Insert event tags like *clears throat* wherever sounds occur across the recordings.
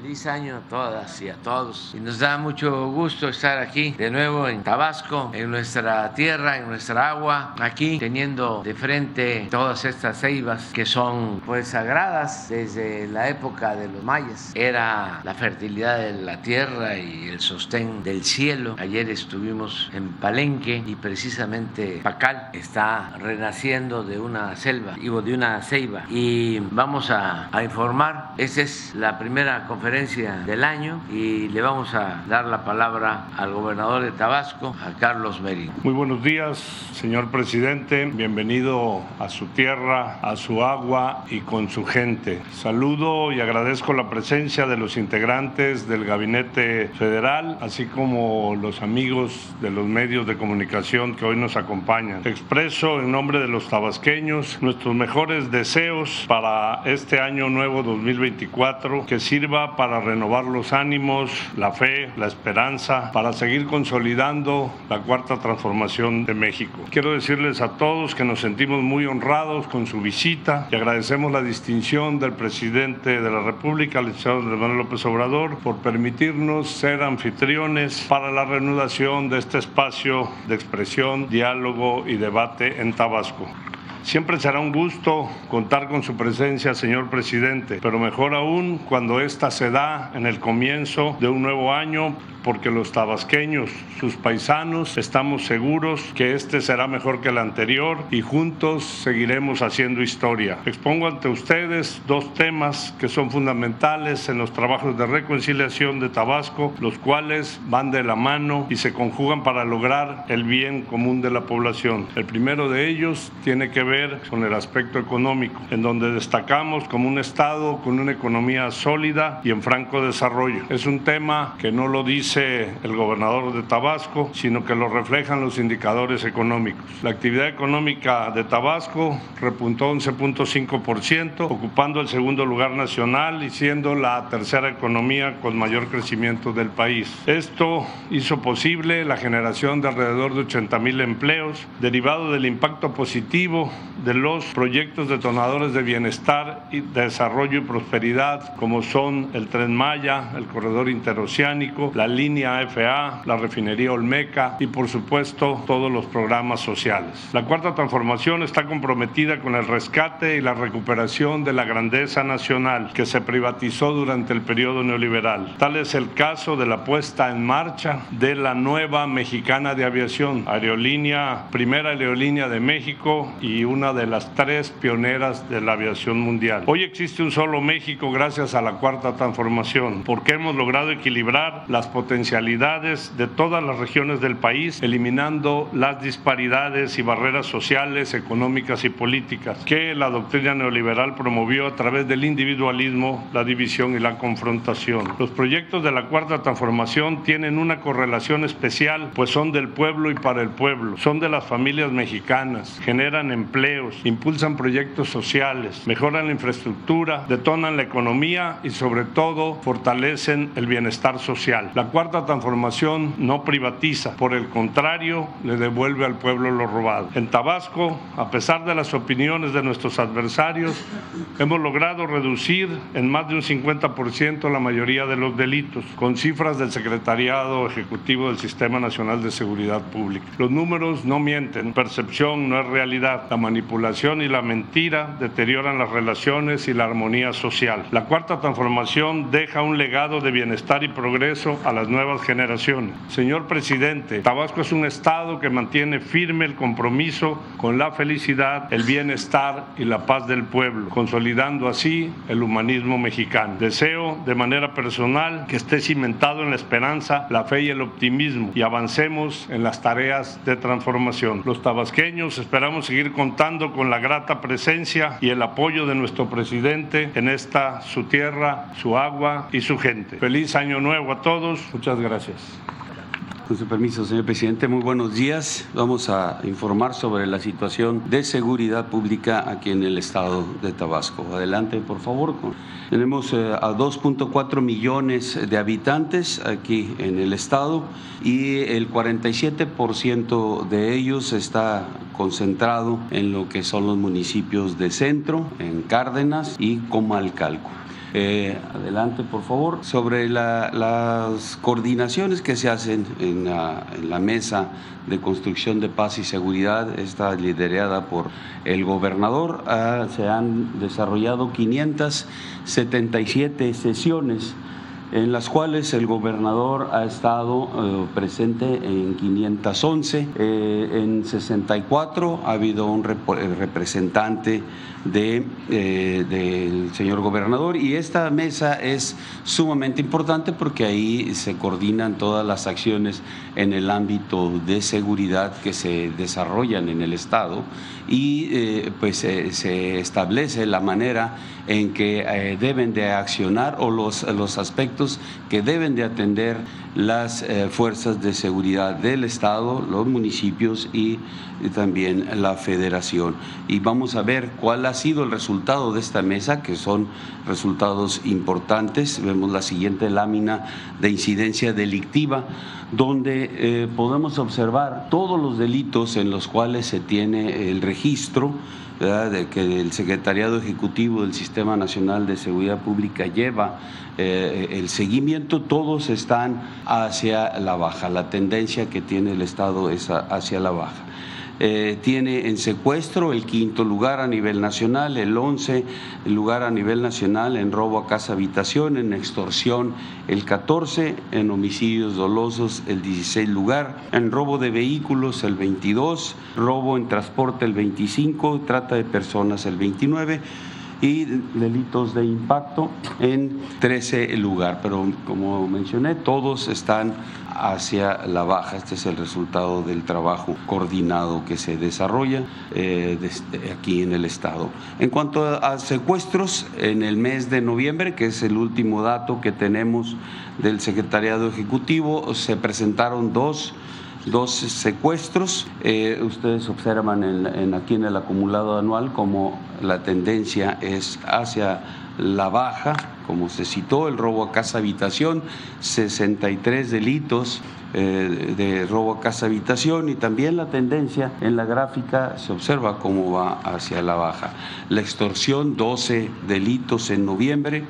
Feliz año a todas y a todos. Y nos da mucho gusto estar aquí de nuevo en Tabasco, en nuestra tierra, en nuestra agua, aquí teniendo de frente todas estas ceibas que son pues sagradas desde la época de los mayas. Era la fertilidad de la tierra y el sostén del cielo. Ayer estuvimos en Palenque y precisamente Pacal está renaciendo de una selva, digo, de una ceiba. Y vamos a, a informar. Esa es la primera conferencia del año y le vamos a dar la palabra al gobernador de Tabasco, a Carlos Merino. Muy buenos días, señor presidente. Bienvenido a su tierra, a su agua y con su gente. Saludo y agradezco la presencia de los integrantes del Gabinete Federal, así como los amigos de los medios de comunicación que hoy nos acompañan. Expreso en nombre de los tabasqueños nuestros mejores deseos para este año nuevo 2024, que sirva para renovar los ánimos, la fe, la esperanza, para seguir consolidando la cuarta transformación de México. Quiero decirles a todos que nos sentimos muy honrados con su visita y agradecemos la distinción del presidente de la República, el licenciado Manuel López Obrador, por permitirnos ser anfitriones para la reanudación de este espacio de expresión, diálogo y debate en Tabasco. Siempre será un gusto contar con su presencia, señor presidente, pero mejor aún cuando esta se da en el comienzo de un nuevo año porque los tabasqueños, sus paisanos, estamos seguros que este será mejor que el anterior y juntos seguiremos haciendo historia. Expongo ante ustedes dos temas que son fundamentales en los trabajos de reconciliación de Tabasco, los cuales van de la mano y se conjugan para lograr el bien común de la población. El primero de ellos tiene que ver con el aspecto económico, en donde destacamos como un Estado con una economía sólida y en franco desarrollo. Es un tema que no lo dice el gobernador de Tabasco, sino que lo reflejan los indicadores económicos. La actividad económica de Tabasco repuntó 11.5%, ocupando el segundo lugar nacional y siendo la tercera economía con mayor crecimiento del país. Esto hizo posible la generación de alrededor de 80 mil empleos, derivado del impacto positivo de los proyectos detonadores de bienestar y desarrollo y prosperidad, como son el Tren Maya, el Corredor Interoceánico, la línea FA, la refinería Olmeca y por supuesto todos los programas sociales. La cuarta transformación está comprometida con el rescate y la recuperación de la grandeza nacional que se privatizó durante el periodo neoliberal. Tal es el caso de la puesta en marcha de la nueva mexicana de aviación, aerolínea, primera aerolínea de México y una de las tres pioneras de la aviación mundial. Hoy existe un solo México gracias a la cuarta transformación, porque hemos logrado equilibrar las potencialidades de todas las regiones del país, eliminando las disparidades y barreras sociales, económicas y políticas que la doctrina neoliberal promovió a través del individualismo, la división y la confrontación. Los proyectos de la Cuarta Transformación tienen una correlación especial, pues son del pueblo y para el pueblo, son de las familias mexicanas, generan empleos, impulsan proyectos sociales, mejoran la infraestructura, detonan la economía y sobre todo fortalecen el bienestar social. La cuarta transformación no privatiza, por el contrario, le devuelve al pueblo lo robado. En Tabasco, a pesar de las opiniones de nuestros adversarios, hemos logrado reducir en más de un 50% la mayoría de los delitos, con cifras del Secretariado Ejecutivo del Sistema Nacional de Seguridad Pública. Los números no mienten, percepción no es realidad. Manipulación y la mentira deterioran las relaciones y la armonía social. La cuarta transformación deja un legado de bienestar y progreso a las nuevas generaciones. Señor presidente, Tabasco es un estado que mantiene firme el compromiso con la felicidad, el bienestar y la paz del pueblo, consolidando así el humanismo mexicano. Deseo de manera personal que esté cimentado en la esperanza, la fe y el optimismo y avancemos en las tareas de transformación. Los tabasqueños esperamos seguir contando con la grata presencia y el apoyo de nuestro presidente en esta su tierra, su agua y su gente. Feliz año nuevo a todos. Muchas gracias. Con su permiso, señor presidente, muy buenos días. Vamos a informar sobre la situación de seguridad pública aquí en el estado de Tabasco. Adelante, por favor. Tenemos eh, a 2.4 millones de habitantes aquí en el estado y el 47% de ellos está concentrado en lo que son los municipios de Centro, en Cárdenas y Comalcalco. Eh, adelante, por favor. Sobre las coordinaciones que se hacen en la, mesa de construcción de paz y seguridad, está liderada por el gobernador. Ah, se han desarrollado 577 sesiones en las cuales el gobernador ha estado eh, presente en 511, eh, en 64 ha habido un representante eh, del señor gobernador y esta mesa es sumamente importante porque ahí se coordinan todas las acciones en el ámbito de seguridad que se desarrollan en el Estado y eh, pues se establece la manera en que eh, deben de accionar o los, los aspectos que deben de atender las fuerzas de seguridad del Estado, los municipios y también la federación. Y vamos a ver cuál ha sido el resultado de esta mesa, que son resultados importantes. Vemos la siguiente lámina de incidencia delictiva, donde eh, podemos observar todos los delitos en los cuales se tiene el registro. de que el Secretariado Ejecutivo del Sistema Nacional de Seguridad Pública lleva eh, el seguimiento, todos están hacia la baja. La tendencia que tiene el Estado es hacia la baja. Eh, tiene en secuestro el quinto lugar a nivel nacional, el once lugar a nivel nacional en robo a casa habitación, en extorsión el 14, en homicidios dolosos el 16 lugar, en robo de vehículos el 22, robo en transporte el 25, trata de personas el 29 y delitos de impacto en 13 lugar. Pero como mencioné, todos están hacia la baja. Este es el resultado del trabajo coordinado que se desarrolla eh, aquí en el Estado. En cuanto a secuestros, en el mes de noviembre, que es el último dato que tenemos del Secretariado Ejecutivo, se presentaron dos dos secuestros. Eh, ustedes observan en, aquí en el acumulado anual como la tendencia es hacia la baja, como se citó, el robo a casa habitación, 63 delitos eh, de robo a casa habitación y también la tendencia en la gráfica se observa cómo va hacia la baja. La extorsión, 12 delitos en noviembre,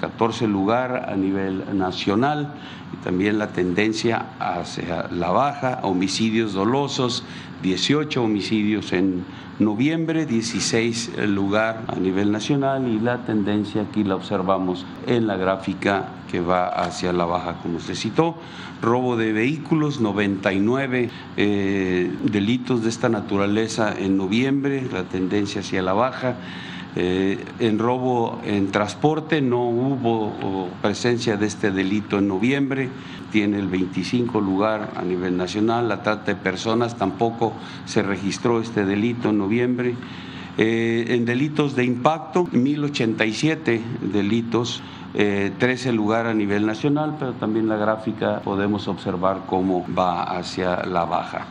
14 lugar a nivel nacional y también la tendencia hacia la baja, homicidios dolosos, 18 homicidios en noviembre, 16 lugar a nivel nacional y la tendencia aquí la observamos en la gráfica que va hacia la baja, como se citó. Robo de vehículos, 99 eh, delitos de esta naturaleza en noviembre, la tendencia hacia la baja. Eh, en robo en transporte no hubo presencia de este delito en noviembre, tiene el 25 lugar a nivel nacional. La trata de personas tampoco se registró este delito en noviembre. Eh, en delitos de impacto, 1087 delitos. 13 eh, lugar a nivel nacional, pero también la gráfica podemos observar cómo va hacia la baja.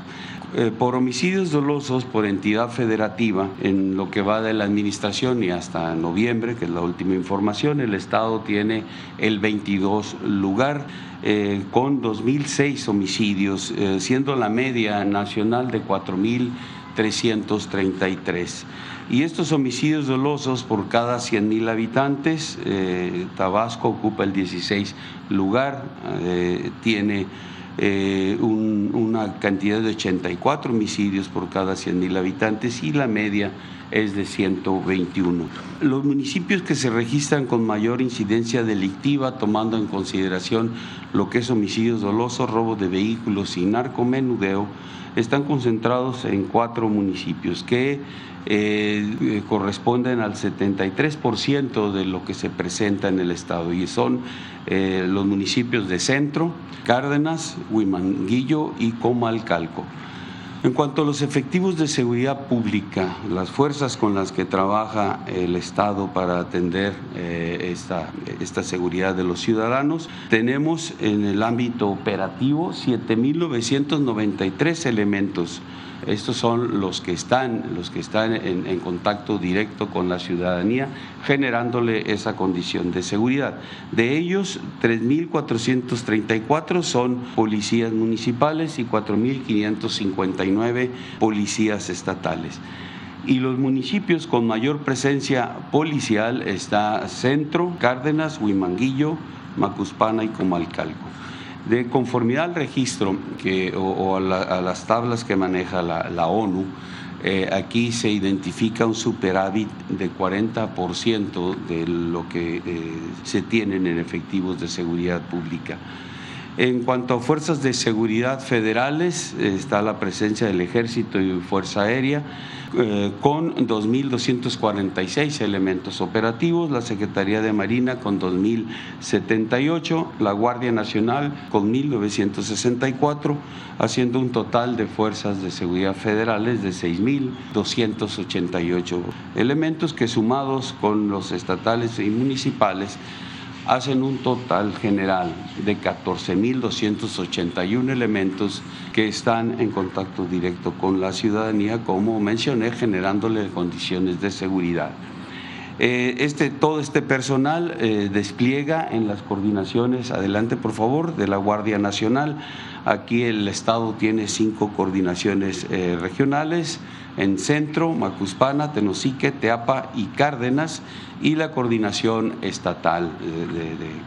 Eh, por homicidios dolosos por entidad federativa, en lo que va de la administración y hasta noviembre, que es la última información, el Estado tiene el 22 lugar. Eh, con 2.006 homicidios, eh, siendo la media nacional de 4.333. Y estos homicidios dolosos por cada 100.000 habitantes, Tabasco ocupa el 16 lugar, tiene eh, una cantidad de 84 homicidios por cada 100.000 habitantes y la media es de 121. Los municipios que se registran con mayor incidencia delictiva, tomando en consideración lo que es homicidios dolosos, robo de vehículos y narcomenudeo, están concentrados en cuatro municipios que eh, corresponden al 73% de lo que se presenta en el estado y son eh, los municipios de Centro, Cárdenas, Huimanguillo y Comalcalco. En cuanto a los efectivos de seguridad pública, las fuerzas con las que trabaja el Estado para atender eh, esta, esta seguridad de los ciudadanos, tenemos en el ámbito operativo 7.993 elementos estos son los que están, los que están en, contacto directo con la ciudadanía, generándole esa condición de seguridad. De ellos, 3.434 son policías municipales y 4.559 policías estatales. y los municipios con mayor presencia policial está Centro, Cárdenas, Huimanguillo, Macuspana y Comalcalco. De conformidad al registro que, o, a, las tablas que maneja la, ONU, eh, aquí se identifica un superávit de 40% de lo que eh, se tienen en efectivos de seguridad pública. En cuanto a fuerzas de seguridad federales, está la presencia del Ejército y Fuerza Aérea eh, con 2.246 elementos operativos, la Secretaría de Marina con 2.078, la Guardia Nacional con 1.964, haciendo un total de fuerzas de seguridad federales de 6.288 elementos que sumados con los estatales y municipales hacen un total general de 14.281 elementos que están en contacto directo con la ciudadanía, como mencioné, generándole condiciones de seguridad. Eh, este, todo este personal eh, despliega en las coordinaciones, adelante por favor, de la Guardia Nacional. Aquí el Estado tiene cinco coordinaciones eh, regionales, en Centro, Macuspana, Tenosique, Teapa y Cárdenas, y la coordinación estatal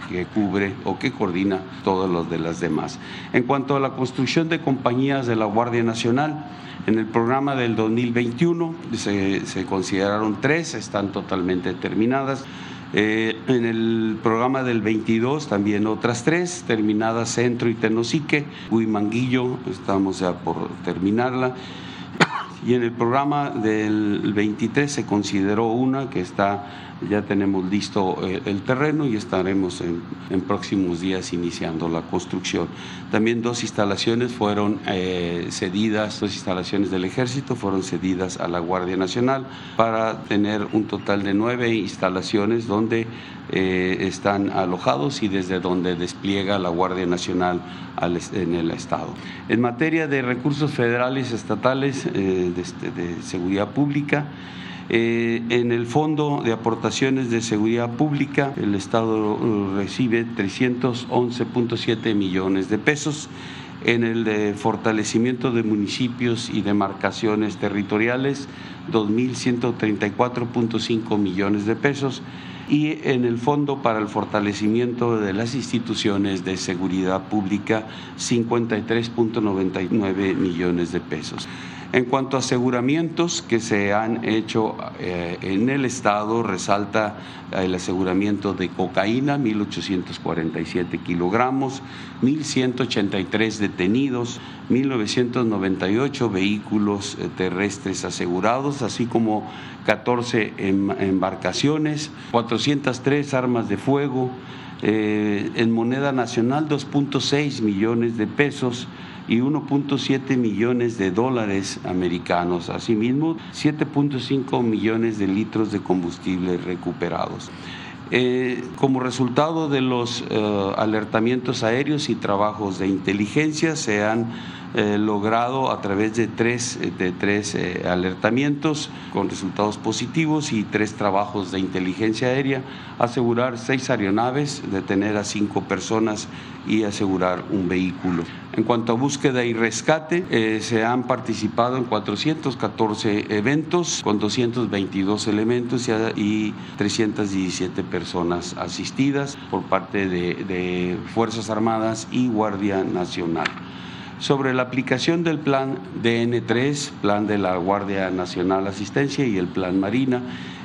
que cubre o que coordina todos los de las demás. En cuanto a la construcción de compañías de la Guardia Nacional, en el programa del 2021 se, se consideraron tres, están totalmente terminadas. Eh, en el programa del 22 también otras tres, terminadas Centro y Tenosique, Huimanguillo, estamos ya por terminarla. Y en el programa del 23 se consideró una que está ya tenemos listo eh, el terreno y estaremos en, próximos días iniciando la construcción. También dos instalaciones fueron eh, cedidas, dos instalaciones del ejército fueron cedidas a la Guardia Nacional para tener un total de nueve instalaciones donde eh, están alojados y desde donde despliega la Guardia Nacional en el Estado. En materia de recursos federales estatales este, de seguridad pública, eh, en el Fondo de Aportaciones de Seguridad Pública, el Estado recibe 311.7 millones de pesos. En el de fortalecimiento de municipios y demarcaciones territoriales, 2.134.5 millones de pesos y en el Fondo para el Fortalecimiento de las Instituciones de Seguridad Pública 53.99 millones de pesos. En cuanto a aseguramientos que se han hecho eh, en el Estado, resalta el aseguramiento de cocaína, 1.847 kilogramos, 1.183 detenidos, 1.998 vehículos eh, terrestres asegurados, así como 14 em, embarcaciones, 403 armas de fuego, eh, en moneda nacional 2.6 millones de pesos, y 1.7 millones de dólares americanos. Asimismo, 7.5 millones de litros de combustible recuperados. Eh, como resultado de los eh, alertamientos aéreos y trabajos de inteligencia se han eh, logrado a través de tres, de tres eh, alertamientos con resultados positivos y tres trabajos de inteligencia aérea, asegurar seis aeronaves, detener a cinco personas y asegurar un vehículo. En cuanto a búsqueda y rescate, eh, se han participado en 414 eventos con 222 elementos y, 317 personas asistidas por parte de Fuerzas Armadas y Guardia Nacional sobre la aplicación del plan DN3, plan de la Guardia Nacional Asistencia y el plan Marina.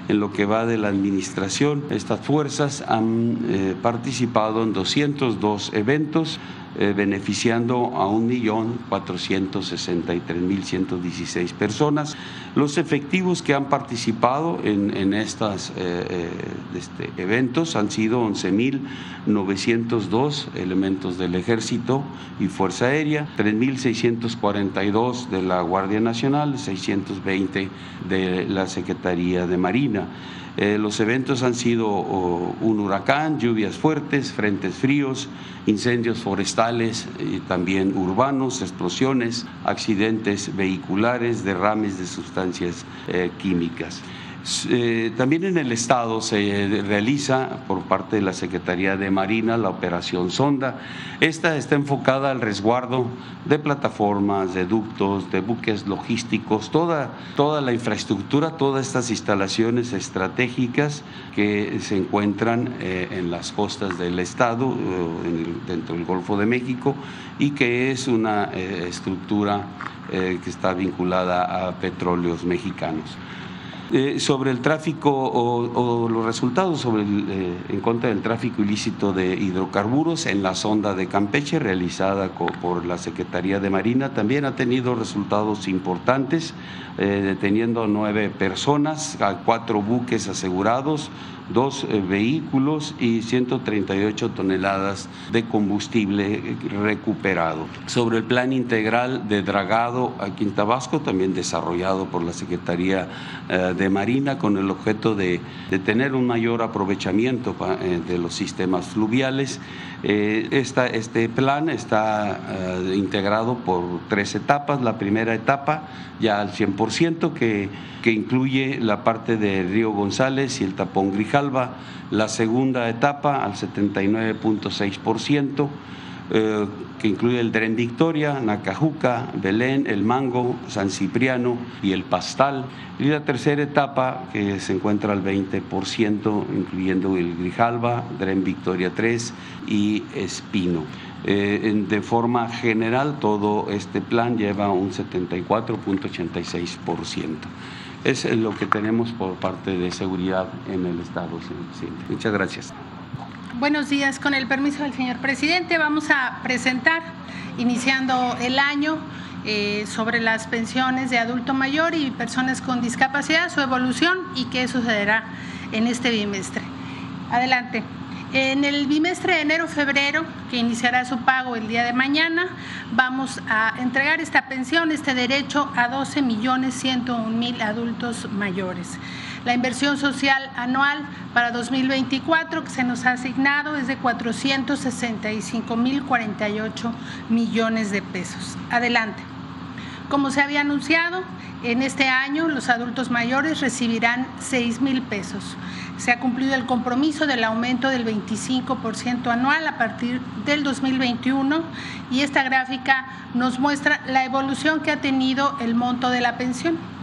En lo que va de la administración, estas fuerzas han eh, participado en 202 eventos eh, beneficiando a 1.463.116 personas. Los efectivos que han participado en, estos eh, eh, este, eventos han sido 11.902 elementos del Ejército y Fuerza Aérea, 3.642 de la Guardia Nacional, 620 de la Secretaría de Marina. Eh, los eventos han sido un huracán, lluvias fuertes, frentes fríos, incendios forestales y también urbanos, explosiones, accidentes vehiculares, derrames de sustancias eh, químicas. Eh, también en el Estado se realiza por parte de la Secretaría de Marina la operación Sonda. Esta está enfocada al resguardo de plataformas, de ductos, de buques logísticos, toda, toda la infraestructura, todas estas instalaciones estratégicas que se encuentran eh, en las costas del Estado, eh, dentro del Golfo de México, y que es una estructura que está vinculada a petróleos mexicanos. Eh, sobre el tráfico o, los resultados sobre eh, en contra del tráfico ilícito de hidrocarburos en la sonda de Campeche realizada por la Secretaría de Marina también ha tenido resultados importantes, eh, deteniendo nueve personas, a cuatro buques asegurados, dos eh, vehículos y 138 toneladas de combustible recuperado. Sobre el plan integral de dragado aquí en Tabasco, también desarrollado por la Secretaría eh, de Marina con el objeto de, tener un mayor aprovechamiento eh, de los sistemas fluviales. Este plan está integrado por tres etapas. La primera etapa ya al 100%, que, que incluye la parte de Río González y el tapón Grijalva, la segunda etapa al 79.6%, eh, que incluye el Dren Victoria, Nacajuca, Belén, El Mango, San Cipriano y El Pastal. Y la tercera etapa que se encuentra al 20%, incluyendo el Grijalva, Dren Victoria 3 y Espino. Eh, de forma general, todo este plan lleva un 74.86%. Es lo que tenemos por parte de seguridad en el Estado, señor presidente. Muchas gracias. Buenos días. Con el permiso del señor presidente, vamos a presentar, iniciando el año, eh, sobre las pensiones de adulto mayor y personas con discapacidad, su evolución y qué sucederá en este bimestre. Adelante. En el bimestre de enero-febrero, que iniciará su pago el día de mañana, vamos a entregar esta pensión, este derecho a 12 millones 101 mil adultos mayores. La inversión social anual para 2024 que se nos ha asignado es de 465 mil 48 millones de pesos. Adelante. Como se había anunciado, en este año los adultos mayores recibirán 6 mil pesos. Se ha cumplido el compromiso del aumento del 25% anual a partir del 2021 y esta gráfica nos muestra la evolución que ha tenido el monto de la pensión.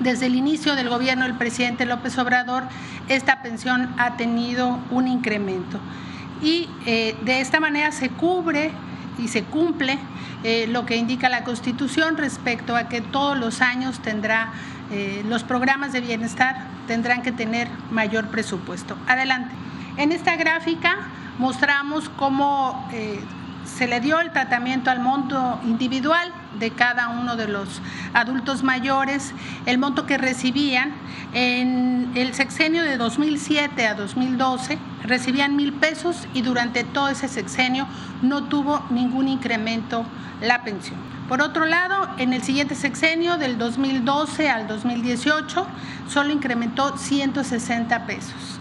Desde el inicio del gobierno del presidente López Obrador, esta pensión ha tenido un incremento y eh, de esta manera se cubre y se cumple eh, lo que indica la Constitución respecto a que todos los años tendrá eh, los programas de bienestar tendrán que tener mayor presupuesto. Adelante. En esta gráfica mostramos cómo se le dio el tratamiento al monto individual de cada uno de los adultos mayores, el monto que recibían en el sexenio de 2007 a 2012 recibían mil pesos y durante todo ese sexenio no tuvo ningún incremento la pensión. Por otro lado, en el siguiente sexenio, del 2012 al 2018, solo incrementó 160 pesos.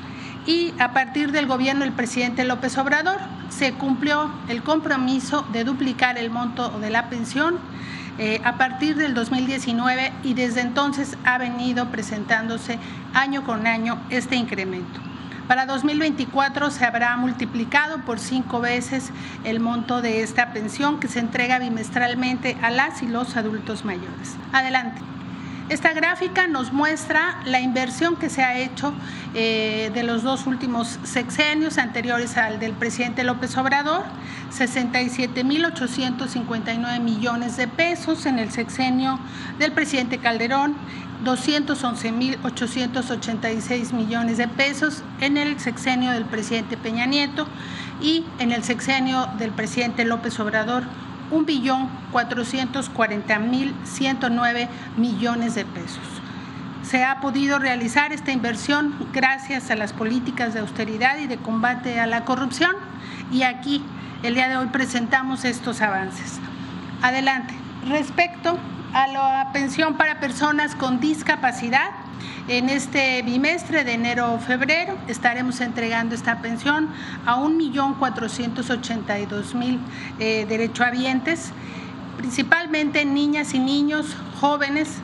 Y a partir del gobierno del presidente López Obrador, se cumplió el compromiso de duplicar el monto de la pensión eh, a partir del 2019 y desde entonces ha venido presentándose año con año este incremento. Para 2024 se habrá multiplicado por cinco veces el monto de esta pensión que se entrega bimestralmente a las y los adultos mayores. Adelante. Esta gráfica nos muestra la inversión que se ha hecho eh, de los dos últimos sexenios anteriores al del presidente López Obrador, 67.859 millones de pesos en el sexenio del presidente Calderón, 211.886 millones de pesos en el sexenio del presidente Peña Nieto y en el sexenio del presidente López Obrador, 1.440.109 millones de pesos. Se ha podido realizar esta inversión gracias a las políticas de austeridad y de combate a la corrupción y aquí el día de hoy presentamos estos avances. Adelante. Respecto a la pensión para personas con discapacidad, en este bimestre de enero-febrero estaremos entregando esta pensión a 1.482.000 eh, derechohabientes, principalmente niñas y niños jóvenes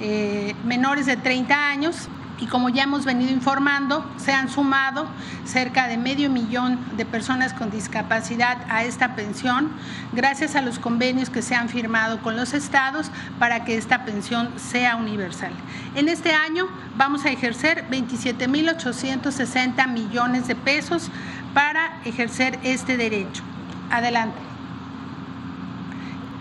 eh, menores de 30 años y como ya hemos venido informando, se han sumado cerca de medio millón de personas con discapacidad a esta pensión, gracias a los convenios que se han firmado con los estados para que esta pensión sea universal. En este año vamos a ejercer 27.860 millones de pesos para ejercer este derecho. Adelante.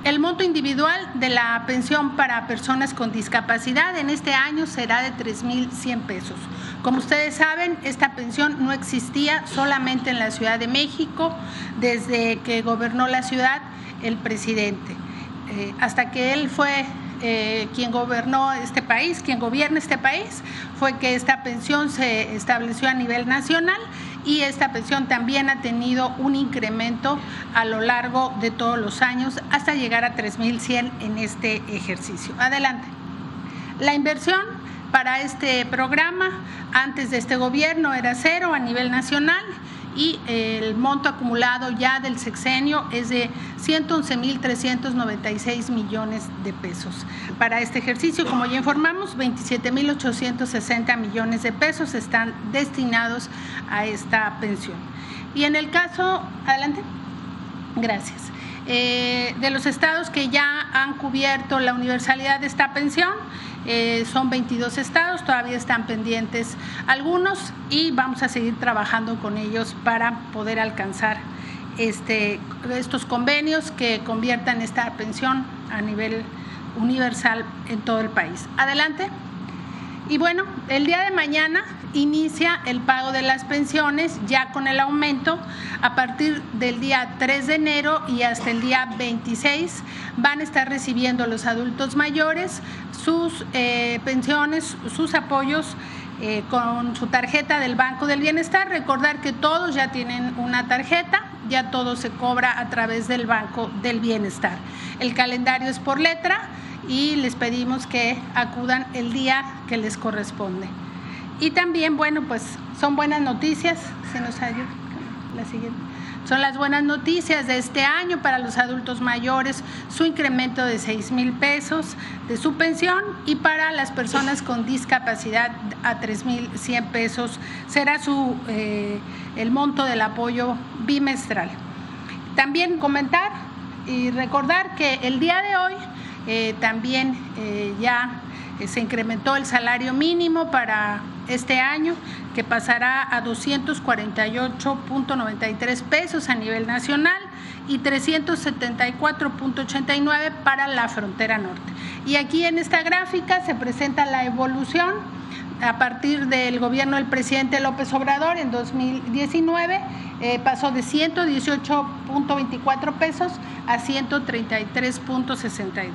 El monto individual de la pensión para personas con discapacidad en este año será de 3.100 pesos. Como ustedes saben, esta pensión no existía solamente en la Ciudad de México desde que gobernó la ciudad el presidente. Eh, hasta que él fue eh, quien gobernó este país, quien gobierna este país, fue que esta pensión se estableció a nivel nacional y esta pensión también ha tenido un incremento a lo largo de todos los años hasta llegar a 3.100 en este ejercicio. Adelante. La inversión para este programa antes de este gobierno era cero a nivel nacional y el monto acumulado ya del sexenio es de 111.396 millones de pesos. Para este ejercicio, como ya informamos, 27.860 millones de pesos están destinados a esta pensión. Y en el caso, adelante, gracias. Eh, de los estados que ya han cubierto la universalidad de esta pensión, eh, son 22 estados, todavía están pendientes algunos y vamos a seguir trabajando con ellos para poder alcanzar este, estos convenios que conviertan esta pensión a nivel universal en todo el país. Adelante. Y bueno, el día de mañana inicia el pago de las pensiones ya con el aumento a partir del día 3 de enero y hasta el día 26 van a estar recibiendo los adultos mayores sus eh, pensiones, sus apoyos eh, con su tarjeta del Banco del Bienestar. Recordar que todos ya tienen una tarjeta, ya todo se cobra a través del Banco del Bienestar. El calendario es por letra y les pedimos que acudan el día que les corresponde. Y también, bueno, pues son buenas noticias, se nos ayuda. La siguiente. Son las buenas noticias de este año para los adultos mayores, su incremento de 6 mil pesos de su pensión y para las personas con discapacidad a 3 mil 100 pesos será su, eh, el monto del apoyo bimestral. También comentar y recordar que el día de hoy eh, también eh, ya se incrementó el salario mínimo para este año, que pasará a 248.93 pesos a nivel nacional y 374.89 para la frontera norte. Y aquí en esta gráfica se presenta la evolución a partir del gobierno del presidente López Obrador en 2019 eh, pasó de 118.24 pesos a 133.62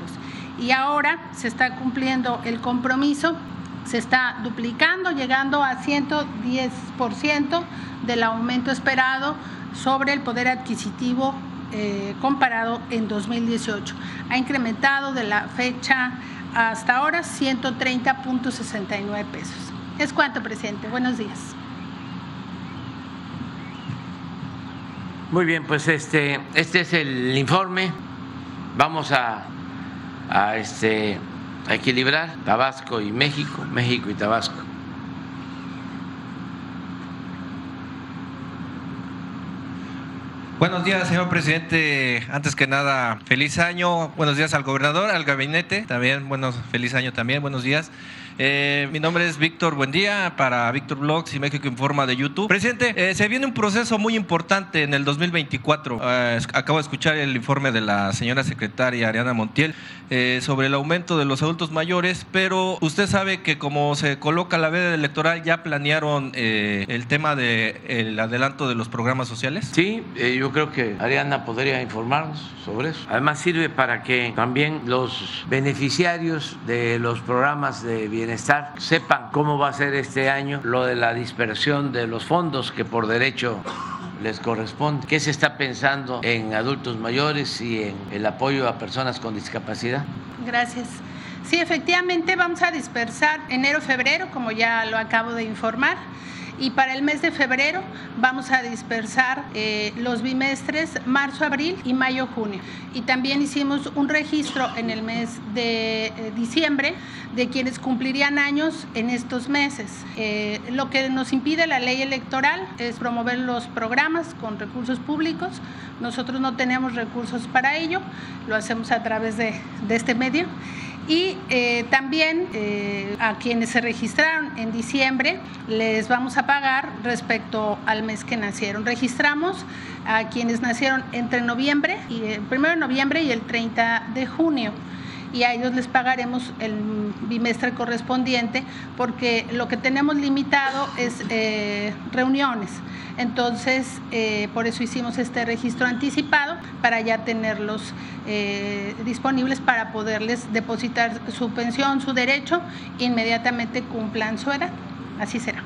y ahora se está cumpliendo el compromiso se está duplicando, llegando a 110% del aumento esperado sobre el poder adquisitivo eh, comparado en 2018. Ha incrementado de la fecha hasta ahora 130.69 pesos. Es cuanto, presidente. Buenos días. Muy bien, pues este, este es el informe. Vamos a, a este a equilibrar Tabasco y México, México y Tabasco. Buenos días, señor presidente. Antes que nada, feliz año. Buenos días al gobernador, al gabinete. También, buenos, feliz año también. Buenos días. Eh, mi nombre es Víctor Buendía para Víctor Blogs y México Informa de YouTube. Presidente, eh, se viene un proceso muy importante en el 2024. Eh, acabo de escuchar el informe de la señora secretaria Ariana Montiel sobre el aumento de los adultos mayores, pero usted sabe que como se coloca la veda electoral, ya planearon el tema del adelanto de los programas sociales. Sí, yo creo que Ariana podría informarnos sobre eso. Además sirve para que también los beneficiarios de los programas de bienestar bienestar sepan cómo va a ser este año lo de la dispersión de los fondos que por derecho les corresponde. ¿Qué se está pensando en adultos mayores y en el apoyo a personas con discapacidad? Gracias. Sí, efectivamente vamos a dispersar enero-febrero, como ya lo acabo de informar Y para el mes de febrero vamos a dispersar eh, los bimestres marzo, abril y mayo, junio. Y también hicimos un registro en el mes de eh, diciembre de quienes cumplirían años en estos meses. Eh, lo que nos impide la ley electoral es promover los programas con recursos públicos. Nosotros no tenemos recursos para ello, lo hacemos a través de, de este medio. Y eh, también eh, a quienes se registraron en diciembre les vamos a pagar respecto al mes que nacieron. Registramos a quienes nacieron entre noviembre, y el 1 de noviembre y el 30 de junio y a ellos les pagaremos el bimestre correspondiente porque lo que tenemos limitado es eh, reuniones. Entonces, eh, por eso hicimos este registro anticipado para ya tenerlos eh, disponibles para poderles depositar su pensión, su derecho, inmediatamente cumplan su edad. Así será.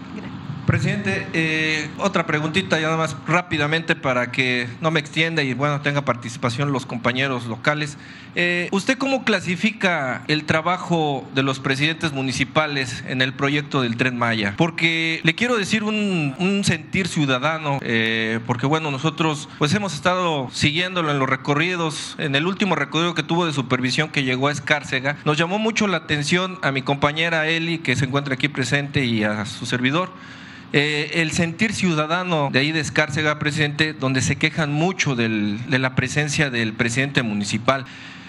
Presidente, eh, otra preguntita ya nada más rápidamente para que no me extienda y bueno, tenga participación los compañeros locales. Eh, ¿Usted cómo clasifica el trabajo de los presidentes municipales en el proyecto del Tren Maya? Porque le quiero decir un, sentir ciudadano, eh, porque bueno, nosotros pues hemos estado siguiéndolo en los recorridos, en el último recorrido que tuvo de supervisión que llegó a Escárcega, nos llamó mucho la atención a mi compañera Eli, que se encuentra aquí presente, y a su servidor eh, el sentir ciudadano de ahí de Escárcega, presidente, donde se quejan mucho de la presencia del presidente municipal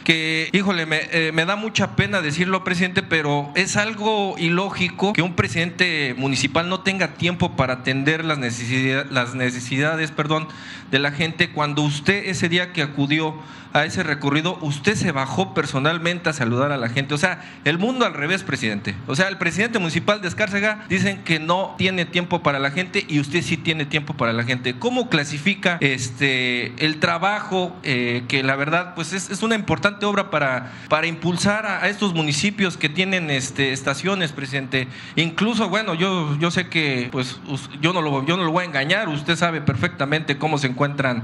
que, híjole, eh, me, da mucha pena decirlo, presidente, pero es algo ilógico que un presidente municipal no tenga tiempo para atender las, las necesidades perdón, de la gente cuando usted ese día que acudió a ese recorrido, usted se bajó personalmente a saludar a la gente. O sea, el mundo al revés, presidente. O sea, el presidente municipal de Escárcega dicen que no tiene tiempo para la gente y usted sí tiene tiempo para la gente. ¿Cómo clasifica este el trabajo eh, que la verdad pues es, es una importante obra para, para impulsar a, estos municipios que tienen este, estaciones, presidente. Incluso, bueno, yo, yo sé que pues yo no, lo, yo no lo voy a engañar, usted sabe perfectamente cómo se encuentran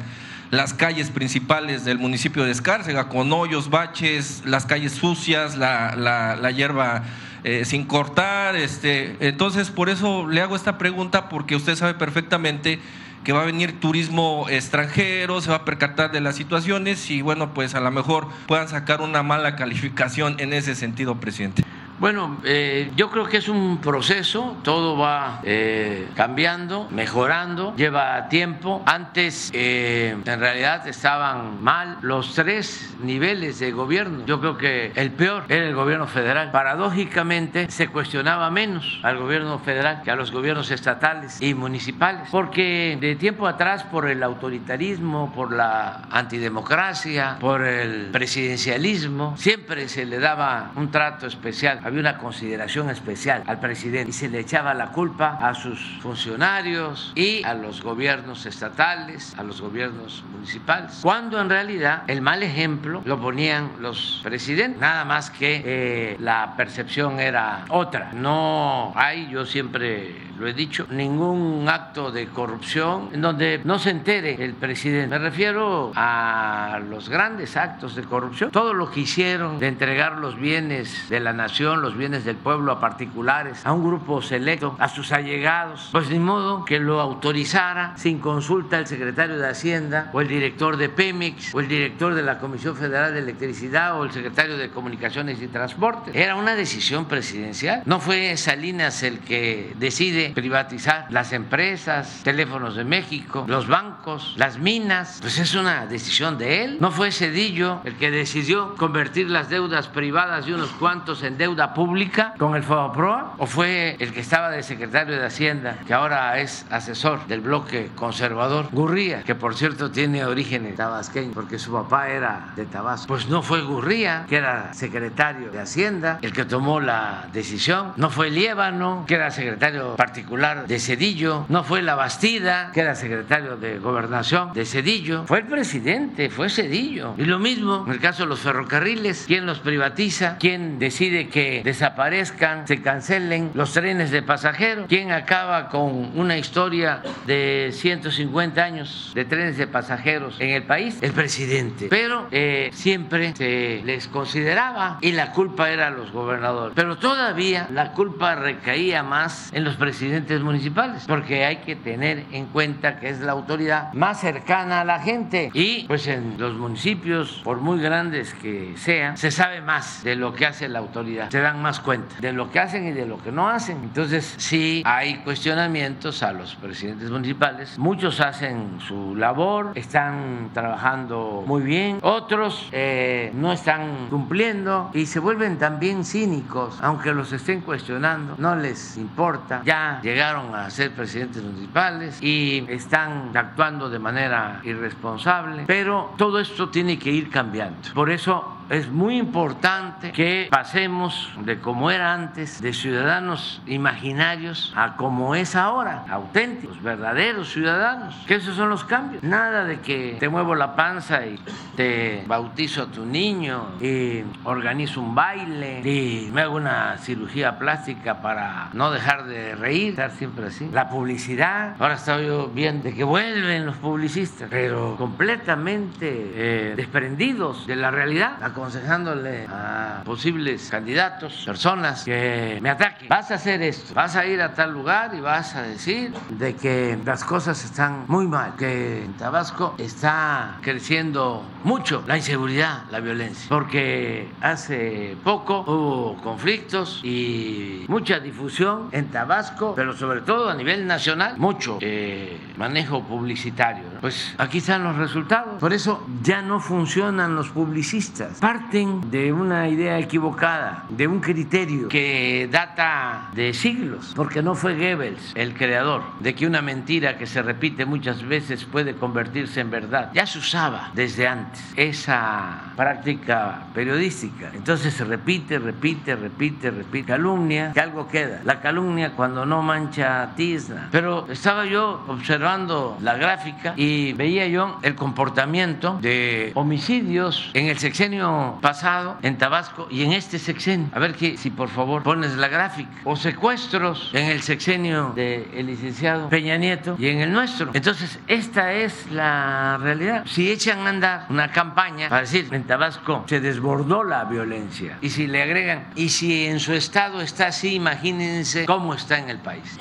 las calles principales del municipio de Escárcega, con hoyos, baches, las calles sucias, la, la, hierba eh, sin cortar. Este. Entonces, por eso le hago esta pregunta, porque usted sabe perfectamente que va a venir turismo extranjero, se va a percatar de las situaciones y bueno, pues a lo mejor puedan sacar una mala calificación en ese sentido, presidente. Bueno, eh, yo creo que es un proceso, todo va eh, cambiando, mejorando, lleva tiempo. Antes, eh, en realidad, estaban mal los tres niveles de gobierno. Yo creo que el peor era el gobierno federal. Paradójicamente, se cuestionaba menos al gobierno federal que a los gobiernos estatales y municipales, porque de tiempo atrás, por el autoritarismo, por la antidemocracia, por el presidencialismo, siempre se le daba un trato especial había una consideración especial al presidente y se le echaba la culpa a sus funcionarios y a los gobiernos estatales, a los gobiernos municipales, cuando en realidad el mal ejemplo lo ponían los presidentes, nada más que eh, la percepción era otra. No hay, yo siempre lo he dicho, ningún acto de corrupción en donde no se entere el presidente. Me refiero a los grandes actos de corrupción, todo lo que hicieron de entregar los bienes de la nación, los bienes del pueblo a particulares, a un grupo selecto, a sus allegados, pues ni modo que lo autorizara sin consulta el secretario de Hacienda o el director de Pemex o el director de la Comisión Federal de Electricidad o el secretario de Comunicaciones y Transporte. Era una decisión presidencial. No fue Salinas el que decide privatizar las empresas, teléfonos de México, los bancos, las minas, pues es una decisión de él. No fue Cedillo el que decidió convertir las deudas privadas de unos cuantos en deuda pública con el FOBAPROA, o fue el que estaba de secretario de Hacienda, que ahora es asesor del bloque conservador, Gurría, que por cierto tiene origen tabasqueño, porque su papá era de Tabasco. Pues no fue Gurría, que era secretario de Hacienda, el que tomó la decisión, no fue Liébano, que era secretario particular particular de Cedillo, no fue la Bastida, que era secretario de gobernación de Cedillo, fue el presidente, fue Cedillo. Y lo mismo en el caso de los ferrocarriles, ¿quién los privatiza? ¿Quién decide que desaparezcan, se cancelen los trenes de pasajeros? ¿Quién acaba con una historia de 150 años de trenes de pasajeros en el país? El presidente. Pero eh, siempre se les consideraba y la culpa era los gobernadores. Pero todavía la culpa recaía más en los presidentes presidentes municipales, porque hay que tener en cuenta que es la autoridad más cercana a la gente. Y pues en los municipios, por muy grandes que sean, se sabe más de lo que hace la autoridad, se dan más cuenta de lo que hacen y de lo que no hacen. Entonces sí hay cuestionamientos a los presidentes municipales, muchos hacen su labor, están trabajando muy bien, otros eh, no están cumpliendo y se vuelven también cínicos, aunque los estén cuestionando, no les importa, ya llegaron a ser presidentes municipales y están actuando de manera irresponsable, pero todo esto tiene que ir cambiando. Por eso es muy importante que pasemos de como era antes, de ciudadanos imaginarios, a como es ahora, auténticos, verdaderos ciudadanos. Que esos son los cambios. Nada de que te muevo la panza y te bautizo a tu niño y organizo un baile y me hago una cirugía plástica para no dejar de reír, estar siempre así. La publicidad, ahora estoy yo viendo de que vuelven los publicistas, pero completamente eh, desprendidos de la realidad aconsejándole a posibles candidatos, personas que me ataquen. Vas a hacer esto, vas a ir a tal lugar y vas a decir de que las cosas están muy mal, que en Tabasco está creciendo mucho la inseguridad, la violencia, porque hace poco hubo conflictos y mucha difusión en Tabasco, pero sobre todo a nivel nacional, mucho eh, manejo publicitario. Pues aquí están los resultados. Por eso ya no funcionan los publicistas parten de una idea equivocada, de un criterio que data de siglos, porque no fue Goebbels el creador de que una mentira que se repite muchas veces puede convertirse en verdad. Ya se usaba desde antes esa práctica periodística. Entonces se repite, repite, repite, repite. Calumnia, que algo queda. La calumnia cuando no mancha tizna. Pero estaba yo observando la gráfica y veía yo el comportamiento de homicidios en el sexenio pasado en Tabasco y en este sexenio. A ver que, si por favor pones la gráfica. O secuestros en el sexenio del licenciado Peña Nieto y en el nuestro. Entonces, esta es la realidad. Si echan a andar una campaña para decir, en Tabasco se desbordó la violencia. Y si le agregan, y si en su estado está así, imagínense cómo está en el país.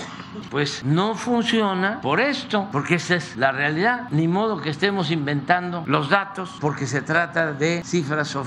Pues no funciona por esto, porque esa es la realidad. Ni modo que estemos inventando los datos, porque se trata de cifras oficiales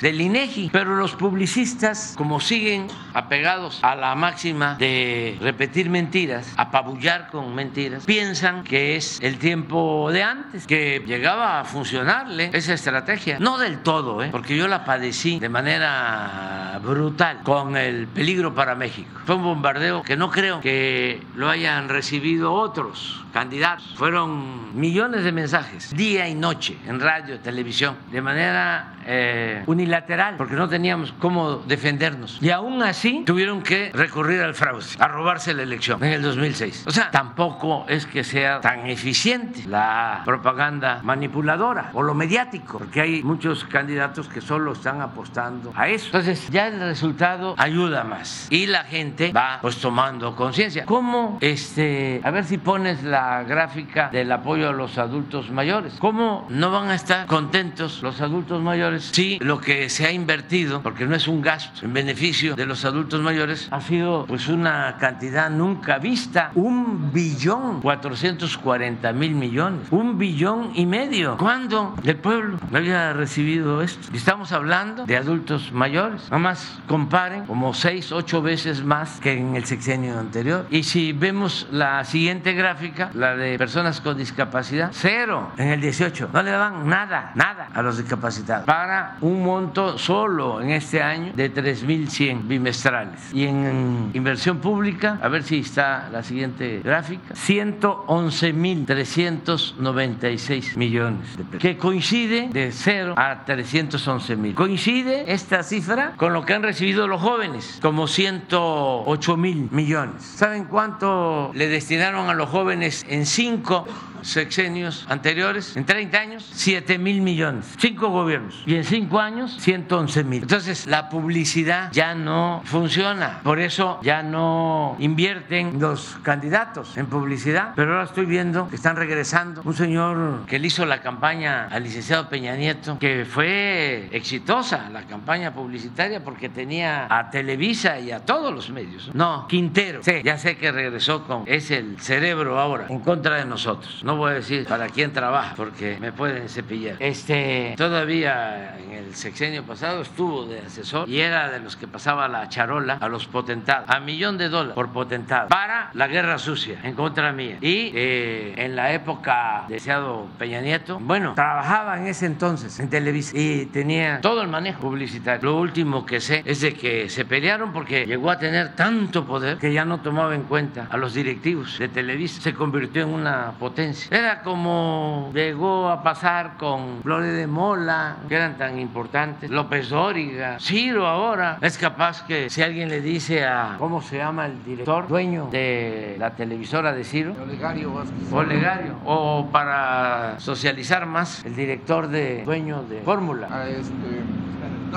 del INEGI. Pero los publicistas, como siguen apegados a la máxima de repetir mentiras, apabullar con mentiras, piensan que es el tiempo de antes, que llegaba a funcionarle esa estrategia. No del todo, ¿eh? porque yo la padecí de manera brutal con el peligro para México. Fue un bombardeo que no creo que lo hayan recibido otros candidatos. Fueron millones de mensajes, día y noche, en radio, televisión, de manera eh, unilateral, porque no teníamos cómo defendernos. Y aún así tuvieron que recurrir al fraude, a robarse la elección en el 2006. O sea, tampoco es que sea tan eficiente la propaganda manipuladora o lo mediático, porque hay muchos candidatos que solo están apostando a eso. Entonces, ya el resultado ayuda más y la gente va pues tomando conciencia. ¿Cómo este, a ver si pones la gráfica del apoyo a los adultos mayores. ¿Cómo no van a estar contentos los adultos mayores si lo que se ha invertido, porque no es un gasto en beneficio de los adultos mayores, ha sido pues una cantidad nunca vista, un billón 440 mil millones, un billón y medio. ¿Cuándo el pueblo había recibido esto? Estamos hablando de adultos mayores. Nada más comparen como seis, ocho veces más que en el sexenio anterior. Y si vemos la siguiente gráfica, la de personas con discapacidad, cero en el 18. No le daban nada, nada a los discapacitados. Para un monto solo en este año de 3.100 bimestrales. Y en inversión pública, a ver si está la siguiente gráfica, 111.396 millones de pesos. Que coincide de cero a 311 mil. Coincide esta cifra con lo que han recibido los jóvenes, como 108 mil millones. ¿Saben cuánto le destinaron a los jóvenes en cinco sexenios anteriores, en 30 años, 7 mil millones, cinco gobiernos, y en cinco años, 111 mil. Entonces, la publicidad ya no funciona, por eso ya no invierten los candidatos en publicidad, pero ahora estoy viendo que están regresando. Un señor que le hizo la campaña al licenciado Peña Nieto, que fue exitosa la campaña publicitaria porque tenía a Televisa y a todos los medios. No, Quintero, sí, ya sé que regresó con, es el cerebro ahora en contra de nosotros. No voy a decir para quién trabaja porque me pueden cepillar. Este, todavía en el sexenio pasado estuvo de asesor y era de los que pasaba la charola a los potentados, a millón de dólares por potentado, para la guerra sucia en contra mía. Y eh, en la época deseado Peña Nieto, bueno, trabajaba en ese entonces en Televisa y tenía todo el manejo publicitario. Lo último que sé es de que se pelearon porque llegó a tener tanto poder que ya no tomaba en cuenta a los directivos de Televisa. Se convirtió en una potencia. Era como llegó a pasar con Gloria de Mola, que eran tan importantes, López Dóriga, Ciro ahora. Es capaz que si alguien le dice a, ¿cómo se llama el director, dueño de la televisora de Ciro? Olegario Vázquez. Olegario. O para socializar más, el director de dueño de Fórmula. Ah, este,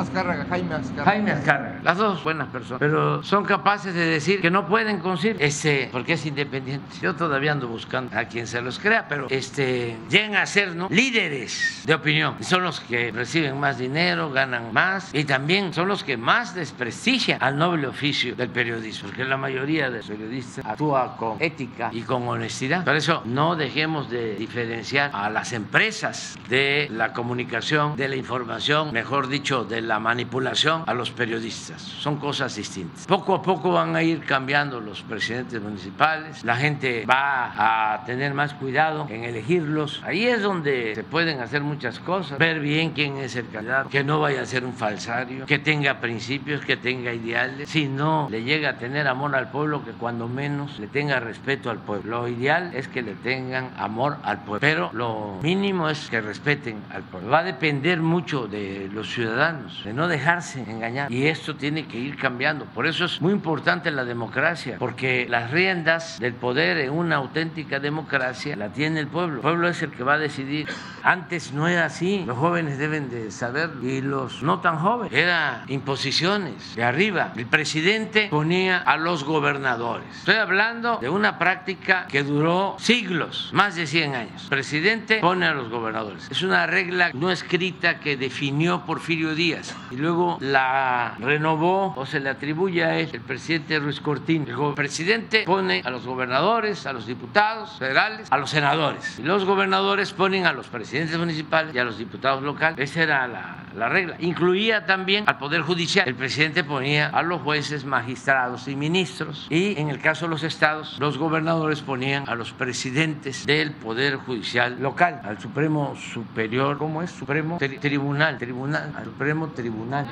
Azcárraga, Jaime Azcárraga. Jaime Azcárraga, las dos buenas personas, pero son capaces de decir que no pueden conseguir, este, porque es independiente. Yo todavía ando buscando a quien se los crea, pero este, llegan a ser ¿no? líderes de opinión. Son los que reciben más dinero, ganan más y también son los que más desprestigian al noble oficio del periodismo, porque la mayoría de los periodistas actúa con ética y con honestidad. Por eso no dejemos de diferenciar a las empresas de la comunicación, de la información, mejor dicho, de la manipulación a los periodistas. Son cosas distintas. Poco a poco van a ir cambiando los presidentes municipales, la gente va a tener más cuidado en elegirlos. Ahí es donde se pueden hacer muchas cosas, ver bien quién es el candidato, que no vaya a ser un falsario, que tenga principios, que tenga ideales. Si no le llega a tener amor al pueblo, que cuando menos le tenga respeto al pueblo. Lo ideal es que le tengan amor al pueblo, pero lo mínimo es que respeten al pueblo. Va a depender mucho de los ciudadanos, de no dejarse engañar. Y esto tiene que ir cambiando. Por eso es muy importante la democracia, porque las riendas del poder en una auténtica democracia la tiene el pueblo. El pueblo es el que va a decidir. Antes no era así. Los jóvenes deben de saber y los no tan jóvenes. Era imposiciones de arriba. El presidente ponía a los gobernadores. Estoy hablando de una práctica que duró siglos, más de 100 años. El presidente pone a los gobernadores. Es una regla no escrita que definió Porfirio Díaz y luego la renovó o se le atribuye a él el presidente Ruiz Cortín. El presidente pone a los gobernadores, a los diputados federales, a los senadores. Los gobernadores ponen a los presidentes municipales y a los diputados locales. Esa era la, la regla. Incluía también al Poder Judicial. El presidente ponía a los jueces, magistrados y ministros. Y en el caso de los estados, los gobernadores ponían a los presidentes del Poder Judicial local, al Supremo Superior, ¿cómo es? Supremo Tri- Tribunal, Tribunal, al Supremo Tribunal,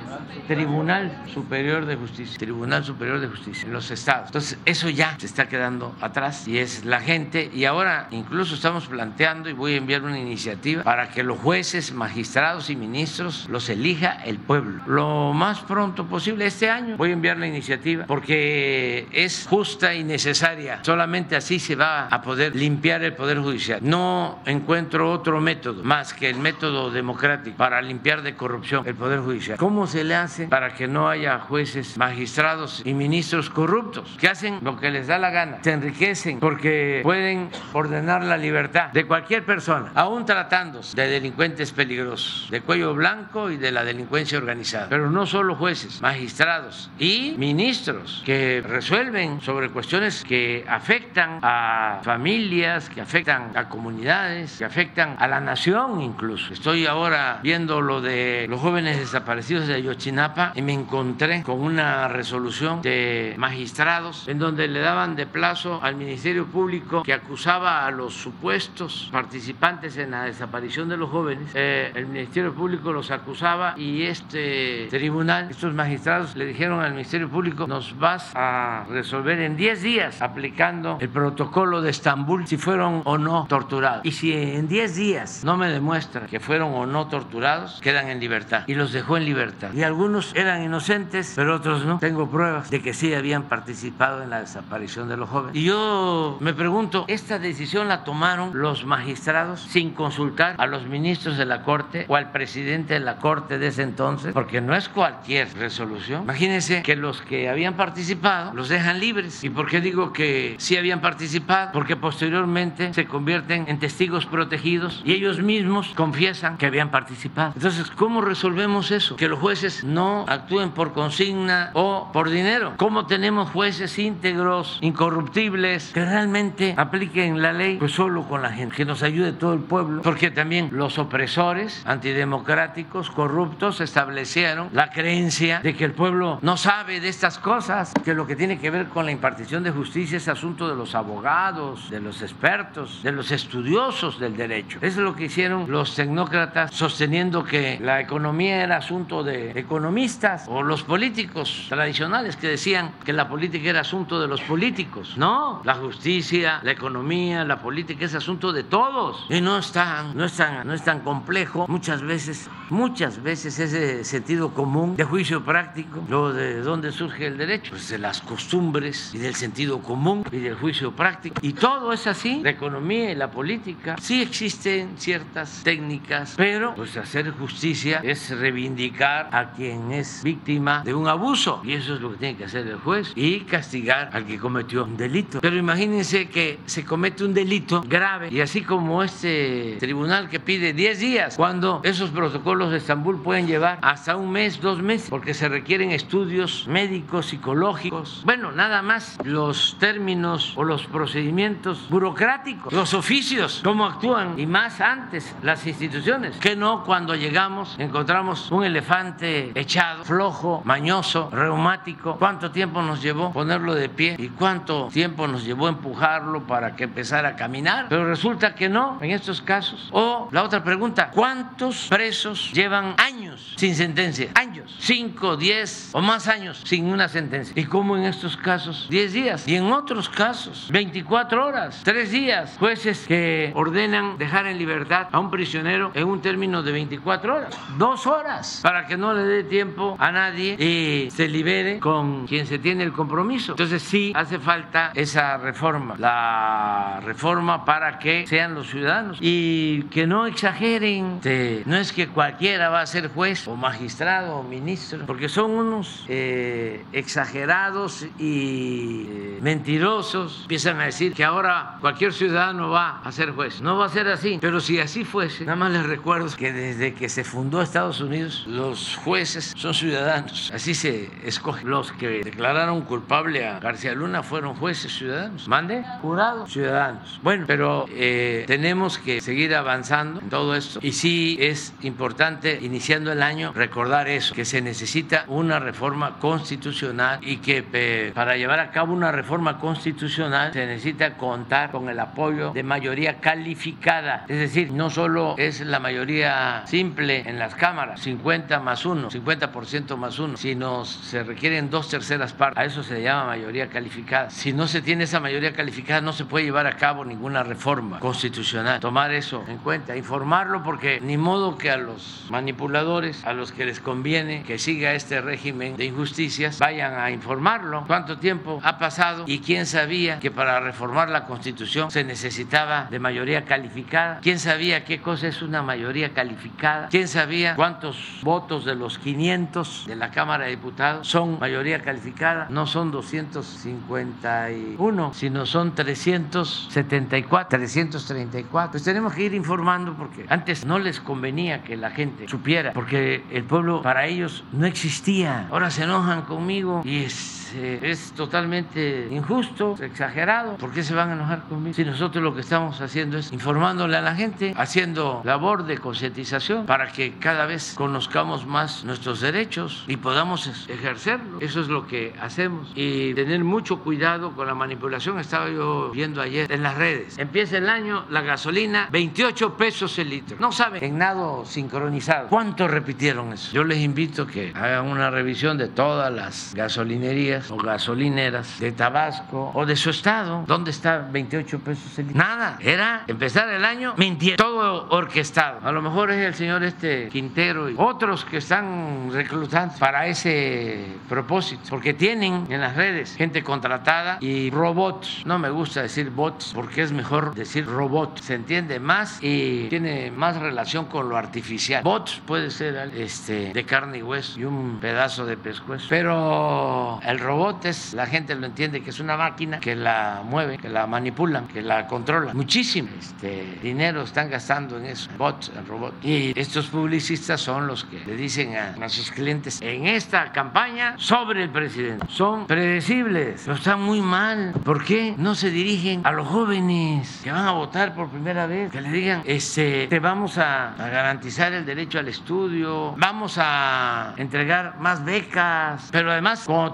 Tribunal Superior de Justicia, Tribunal Superior de Justicia, los estados. Entonces, eso ya se está quedando atrás y es la gente. Y ahora incluso estamos planteando y voy a enviar una iniciativa para que los jueces, magistrados y ministros los elija el pueblo. Lo más pronto posible, este año, voy a enviar la iniciativa porque es justa y necesaria. Solamente así se va a poder limpiar el Poder Judicial. No encuentro otro método más que el método democrático para limpiar de corrupción el Poder Judicial. ¿Cómo se le hace para que no haya jueces, magistrados y ministros corruptos que hacen lo que les da la gana? Se enriquecen porque pueden ordenar la libertad de cualquier persona, aún tratándose de delincuentes peligrosos, de cuello blanco y de la delincuencia organizada. Pero no solo jueces, magistrados y ministros que resuelven sobre cuestiones que afectan a familias, que afectan a comunidades, que afectan a la nación incluso. Estoy ahora viendo lo de los jóvenes desaparecidos de Ayotzinapa y me encontré con una resolución de magistrados en donde le daban de plazo al Ministerio Público que acusaba a los supuestos participantes en la desaparición de los jóvenes. Eh, el Ministerio Público los acusaba y este tribunal, estos magistrados le dijeron al Ministerio Público, nos vas a resolver en 10 días aplicando el protocolo de Estambul si fueron o no torturados. Y si en 10 días no me demuestra que fueron o no torturados, quedan en libertad. Y los dejó dejó en libertad. Y algunos eran inocentes, pero otros no. Tengo pruebas de que sí habían participado en la desaparición de los jóvenes. Y yo me pregunto, ¿esta decisión la tomaron los magistrados sin consultar a los ministros de la Corte o al presidente de la Corte de ese entonces? Porque no es cualquier resolución. Imagínense que los que habían participado los dejan libres. ¿Y por qué digo que sí habían participado? Porque posteriormente se convierten en testigos protegidos y ellos mismos confiesan que habían participado. Entonces, ¿cómo resolvemos eso? Que los jueces no actúen por consigna o por dinero. ¿Cómo tenemos jueces íntegros, incorruptibles, que realmente apliquen la ley pues solo con la gente, que nos ayude todo el pueblo? Porque también los opresores antidemocráticos, corruptos, establecieron la creencia de que el pueblo no sabe de estas cosas, que lo que tiene que ver con la impartición de justicia es asunto de los abogados, de los expertos, de los estudiosos del derecho. Eso es lo que hicieron los tecnócratas sosteniendo que la economía era asunto de economistas o los políticos tradicionales que decían que la política era asunto de los políticos. No, la justicia, la economía, la política es asunto de todos y no es tan, no es tan, no es tan complejo. Muchas veces, muchas veces ese sentido común de juicio práctico, lo de dónde surge el derecho, pues de las costumbres y del sentido común y del juicio práctico. Y todo es así, la economía y la política. Sí existen ciertas técnicas, pero pues hacer justicia es reivindicar a quien es víctima de un abuso y eso es lo que tiene que hacer el juez y castigar al que cometió un delito. Pero imagínense que se comete un delito grave y así como este tribunal que pide 10 días, cuando esos protocolos de Estambul pueden llevar hasta un mes, dos meses, porque se requieren estudios médicos, psicológicos. Bueno, nada más los términos o los procedimientos burocráticos, los oficios, cómo actúan y más antes las instituciones, que no cuando llegamos encontramos un elefante echado, flojo, mañoso, reumático. ¿Cuánto tiempo nos llevó ponerlo de pie y cuánto tiempo nos llevó empujarlo para que empezara a caminar? Pero resulta que no en estos casos. O la otra pregunta, ¿cuántos presos llevan años sin sentencia? Años, 5, 10 o más años sin una sentencia. ¿Y cómo en estos casos? 10 días. Y en otros casos, 24 horas, 3 días. Jueces que ordenan dejar en libertad a un prisionero en un término de 24 horas, 2 horas, para que no le dé tiempo a nadie y se libere con quien se tiene el compromiso. Entonces sí hace falta esa reforma, la reforma para que sean los ciudadanos y que no exageren. No es que cualquiera va a ser juez o magistrado o ministro, porque son unos eh, exagerados y eh, mentirosos. Empiezan a decir que ahora cualquier ciudadano va a ser juez. No va a ser así, pero si así fuese, nada más les recuerdo que desde que se fundó Estados Unidos, los jueces son ciudadanos. Así se escogen. Los que declararon culpable a García Luna fueron jueces ciudadanos. Mande, jurados ciudadanos. Bueno, pero eh, tenemos que seguir avanzando en todo esto. Y sí es importante, iniciando el año, recordar eso, que se necesita una reforma constitucional y que eh, para llevar a cabo una reforma constitucional se necesita contar con el apoyo de mayoría calificada. Es decir, no solo es la mayoría simple en las cámaras, 50 más 1, 50% más 1, sino se requieren dos terceras partes. A eso se llama mayoría calificada. Si no se tiene esa mayoría calificada, no se puede llevar a cabo ninguna reforma constitucional. Tomar eso en cuenta, informarlo, porque ni modo que a los manipuladores, a los que les conviene que siga este régimen de injusticias, vayan a informarlo. ¿Cuánto tiempo ha pasado? ¿Y quién sabía que para reformar la constitución se necesitaba de mayoría calificada? ¿Quién sabía qué cosa es una mayoría calificada? ¿Quién sabía cuántos votos de los 500 de la Cámara de Diputados son mayoría calificada? No son 251, sino son 374, 334. Pues tenemos que ir informando porque antes no les convenía que la gente supiera, porque el pueblo para ellos no existía. Ahora se enojan conmigo y es es totalmente injusto, exagerado. ¿Por qué se van a enojar conmigo? Si nosotros lo que estamos haciendo es informándole a la gente, haciendo labor de concientización para que cada vez conozcamos más nuestros derechos y podamos ejercerlo. Eso es lo que hacemos. Y tener mucho cuidado con la manipulación. Estaba yo viendo ayer en las redes. Empieza el año, la gasolina, 28 pesos el litro. No saben, en nado sincronizado. ¿Cuánto repitieron eso? Yo les invito que hagan una revisión de todas las gasolinerías gasolineras o gasolineras de Tabasco o de su estado. ¿Dónde está 28 pesos el litro? Nada. Era empezar el año mintiendo. Todo orquestado. A lo mejor es el señor este Quintero y otros que están reclutando para ese propósito. Porque tienen en las redes gente contratada y robots. No me gusta decir bots porque es mejor decir robot. Se entiende más y tiene más relación con lo artificial. Bots puede ser este, de carne y hueso y un pedazo de pescuezo. Pero el robot es, la gente lo entiende que es una máquina que la mueve, que la manipulan, que la controla. Muchísimo este, dinero están gastando en eso, bots, el robot. Y estos publicistas son los que le dicen a, a sus clientes en esta campaña sobre el presidente. Son predecibles, pero están muy mal. ¿Por qué no se dirigen a los jóvenes que van a votar por primera vez? Que le digan, este, te vamos a, a garantizar el derecho al estudio, vamos a entregar más becas, pero además cuando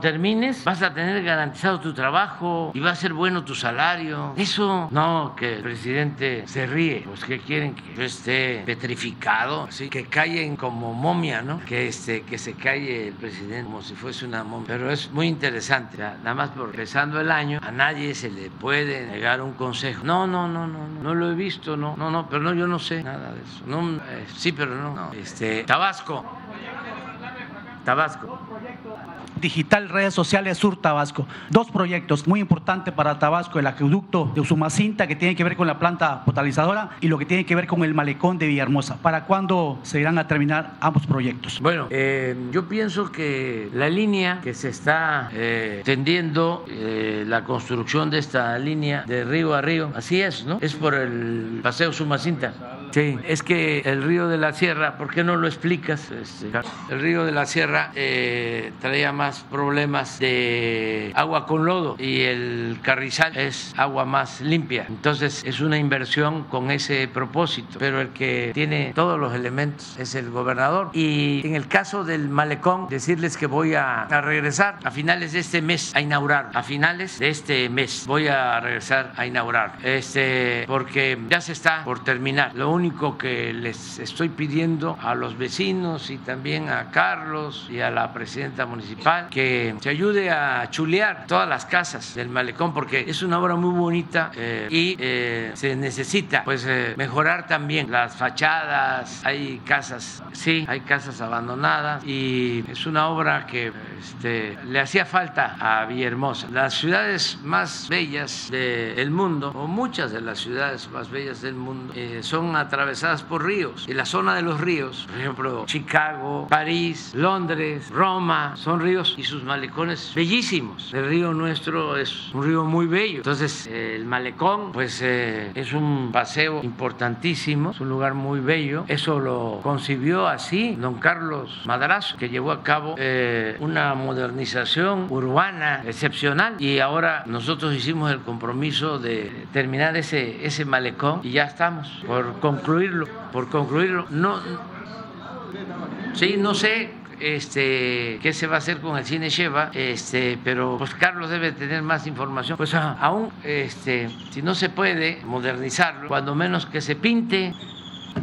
vas a tener garantizado tu trabajo y va a ser bueno tu salario. Eso no, que el presidente se ríe, pues que quieren que yo esté petrificado, así que callen como momia, ¿no? Que este que se calle el presidente como si fuese una momia. Pero es muy interesante, nada más por empezando el año, a nadie se le puede negar un consejo. No, no, no, no, no, no lo he visto, no, no, no, pero no, yo no sé nada de eso. No, eh, sí, pero no, no. Este, Tabasco. Tabasco. Digital Redes Sociales Sur Tabasco. Dos proyectos muy importantes para Tabasco, el acueducto de Usumacinta que tiene que ver con la planta potabilizadora y lo que tiene que ver con el malecón de Villahermosa. ¿Para cuándo se irán a terminar ambos proyectos? Bueno, eh, yo pienso que la línea que se está eh, tendiendo, eh, la construcción de esta línea de río a río, así es, ¿no? Es por el paseo Sumacinta. Sí, es que el río de la Sierra, ¿por qué no lo explicas? Este, el río de la Sierra eh, traía más problemas de agua con lodo y el Carrizal es agua más limpia. Entonces es una inversión con ese propósito, pero el que tiene todos los elementos es el gobernador. Y en el caso del malecón, decirles que voy a, a regresar a finales de este mes a inaugurar, a finales de este mes voy a regresar a inaugurar, este, porque ya se está por terminar. Lo único que les estoy pidiendo a los vecinos y también a Carlos y a la presidenta municipal que se ayude a chulear todas las casas del malecón porque es una obra muy bonita eh, y eh, se necesita pues eh, mejorar también las fachadas, hay casas, sí, hay casas abandonadas y es una obra que este, le hacía falta a Villahermosa. Las ciudades más bellas del mundo, o muchas de las ciudades más bellas del mundo, son atravesadas por ríos. Y la zona de los ríos, por ejemplo, Chicago, París, Londres, Roma, son ríos y sus malecones bellísimos. El río nuestro es un río muy bello. Entonces, el malecón, pues eh, es un paseo importantísimo, es un lugar muy bello. Eso lo concibió así don Carlos Madrazo, que llevó a cabo eh, una modernización urbana excepcional. Y ahora nosotros hicimos el compromiso de terminar ese, ese malecón y ya estamos por concluirlo, por concluirlo. No, sí, no sé este, qué se va a hacer con el cine Sheva, este, pero pues Carlos debe tener más información. Pues aún, este, si no se puede modernizarlo, cuando menos que se pinte.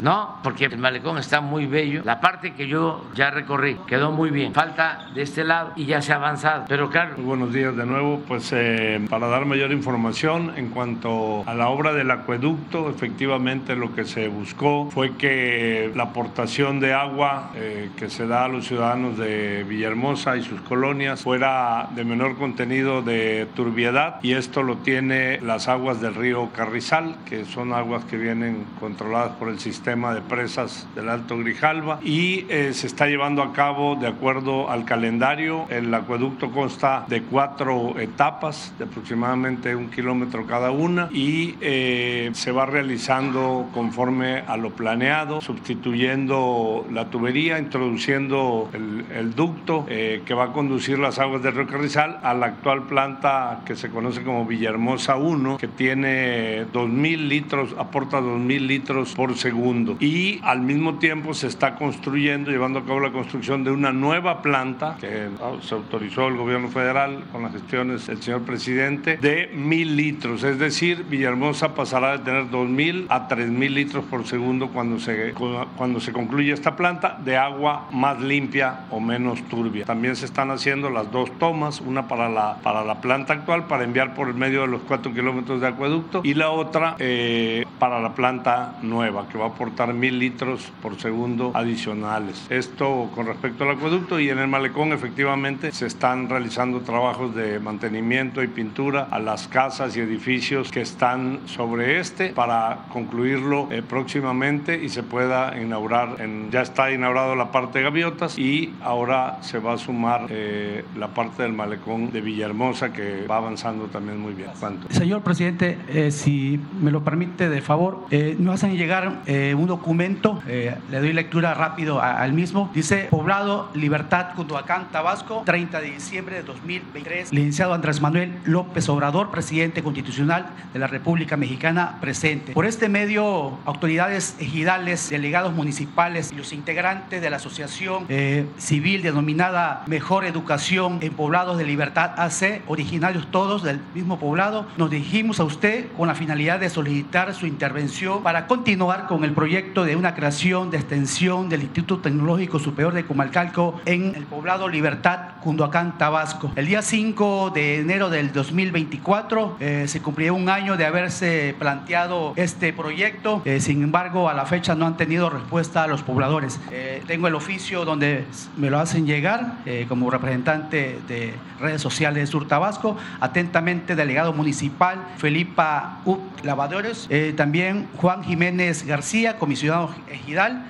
No, porque el malecón está muy bello. La parte que yo ya recorrí quedó muy bien. Falta de este lado y ya se ha avanzado. Pero claro. Muy buenos días de nuevo. Pues eh, para dar mayor información en cuanto a la obra del acueducto, efectivamente lo que se buscó fue que la aportación de agua eh, que se da a los ciudadanos de Villahermosa y sus colonias fuera de menor contenido de turbiedad y esto lo tiene las aguas del río Carrizal, que son aguas que vienen controladas por el sistema sistema de presas del Alto Grijalva y eh, se está llevando a cabo de acuerdo al calendario. El acueducto consta de cuatro etapas de aproximadamente un kilómetro cada una y eh, se va realizando conforme a lo planeado, sustituyendo la tubería, introduciendo el, el ducto eh, que va a conducir las aguas del río Carrizal a la actual planta que se conoce como Villahermosa 1, que tiene 2.000 litros, aporta 2.000 litros por segundo segundo. Y al mismo tiempo se está construyendo, llevando a cabo la construcción de una nueva planta que se autorizó el gobierno federal con las gestiones del señor presidente de mil litros. Es decir, Villahermosa pasará de tener dos mil a tres mil litros por segundo cuando se, cuando se concluya esta planta de agua más limpia o menos turbia. También se están haciendo las dos tomas, una para la, para la planta actual para enviar por el medio de los cuatro kilómetros de acueducto y la otra eh, para la planta nueva que va a aportar mil litros por segundo adicionales. Esto con respecto al acueducto y en el malecón efectivamente se están realizando trabajos de mantenimiento y pintura a las casas y edificios que están sobre este para concluirlo eh, próximamente y se pueda inaugurar, en, ya está inaugurado la parte de gaviotas y ahora se va a sumar eh, la parte del malecón de Villahermosa que va avanzando también muy bien. ¿Cuánto? Señor presidente, eh, si me lo permite de favor, nos hacen llegar un documento, le doy lectura rápido al mismo, dice Poblado Libertad Cunduacán, Tabasco, 30 de diciembre de 2023, licenciado Andrés Manuel López Obrador, presidente constitucional de la República Mexicana, presente. Por este medio, autoridades ejidales, delegados municipales y los integrantes de la asociación eh, civil denominada Mejor Educación en Poblados de Libertad AC, originarios todos del mismo poblado, nos dirigimos a usted con la finalidad de solicitar su intervención para continuar con el proyecto de una creación de extensión del Instituto Tecnológico Superior de Comalcalco en el poblado Libertad, Cunduacán, Tabasco. El día 5 de enero del 2024 eh, se cumplió un año de haberse planteado este proyecto. Eh, sin embargo, a la fecha no han tenido respuesta a los pobladores. Eh, tengo el oficio donde me lo hacen llegar como representante de redes sociales de Sur Tabasco. Atentamente, delegado municipal Felipa U. Lavadores. también Juan Jiménez García, comisionado ejidal.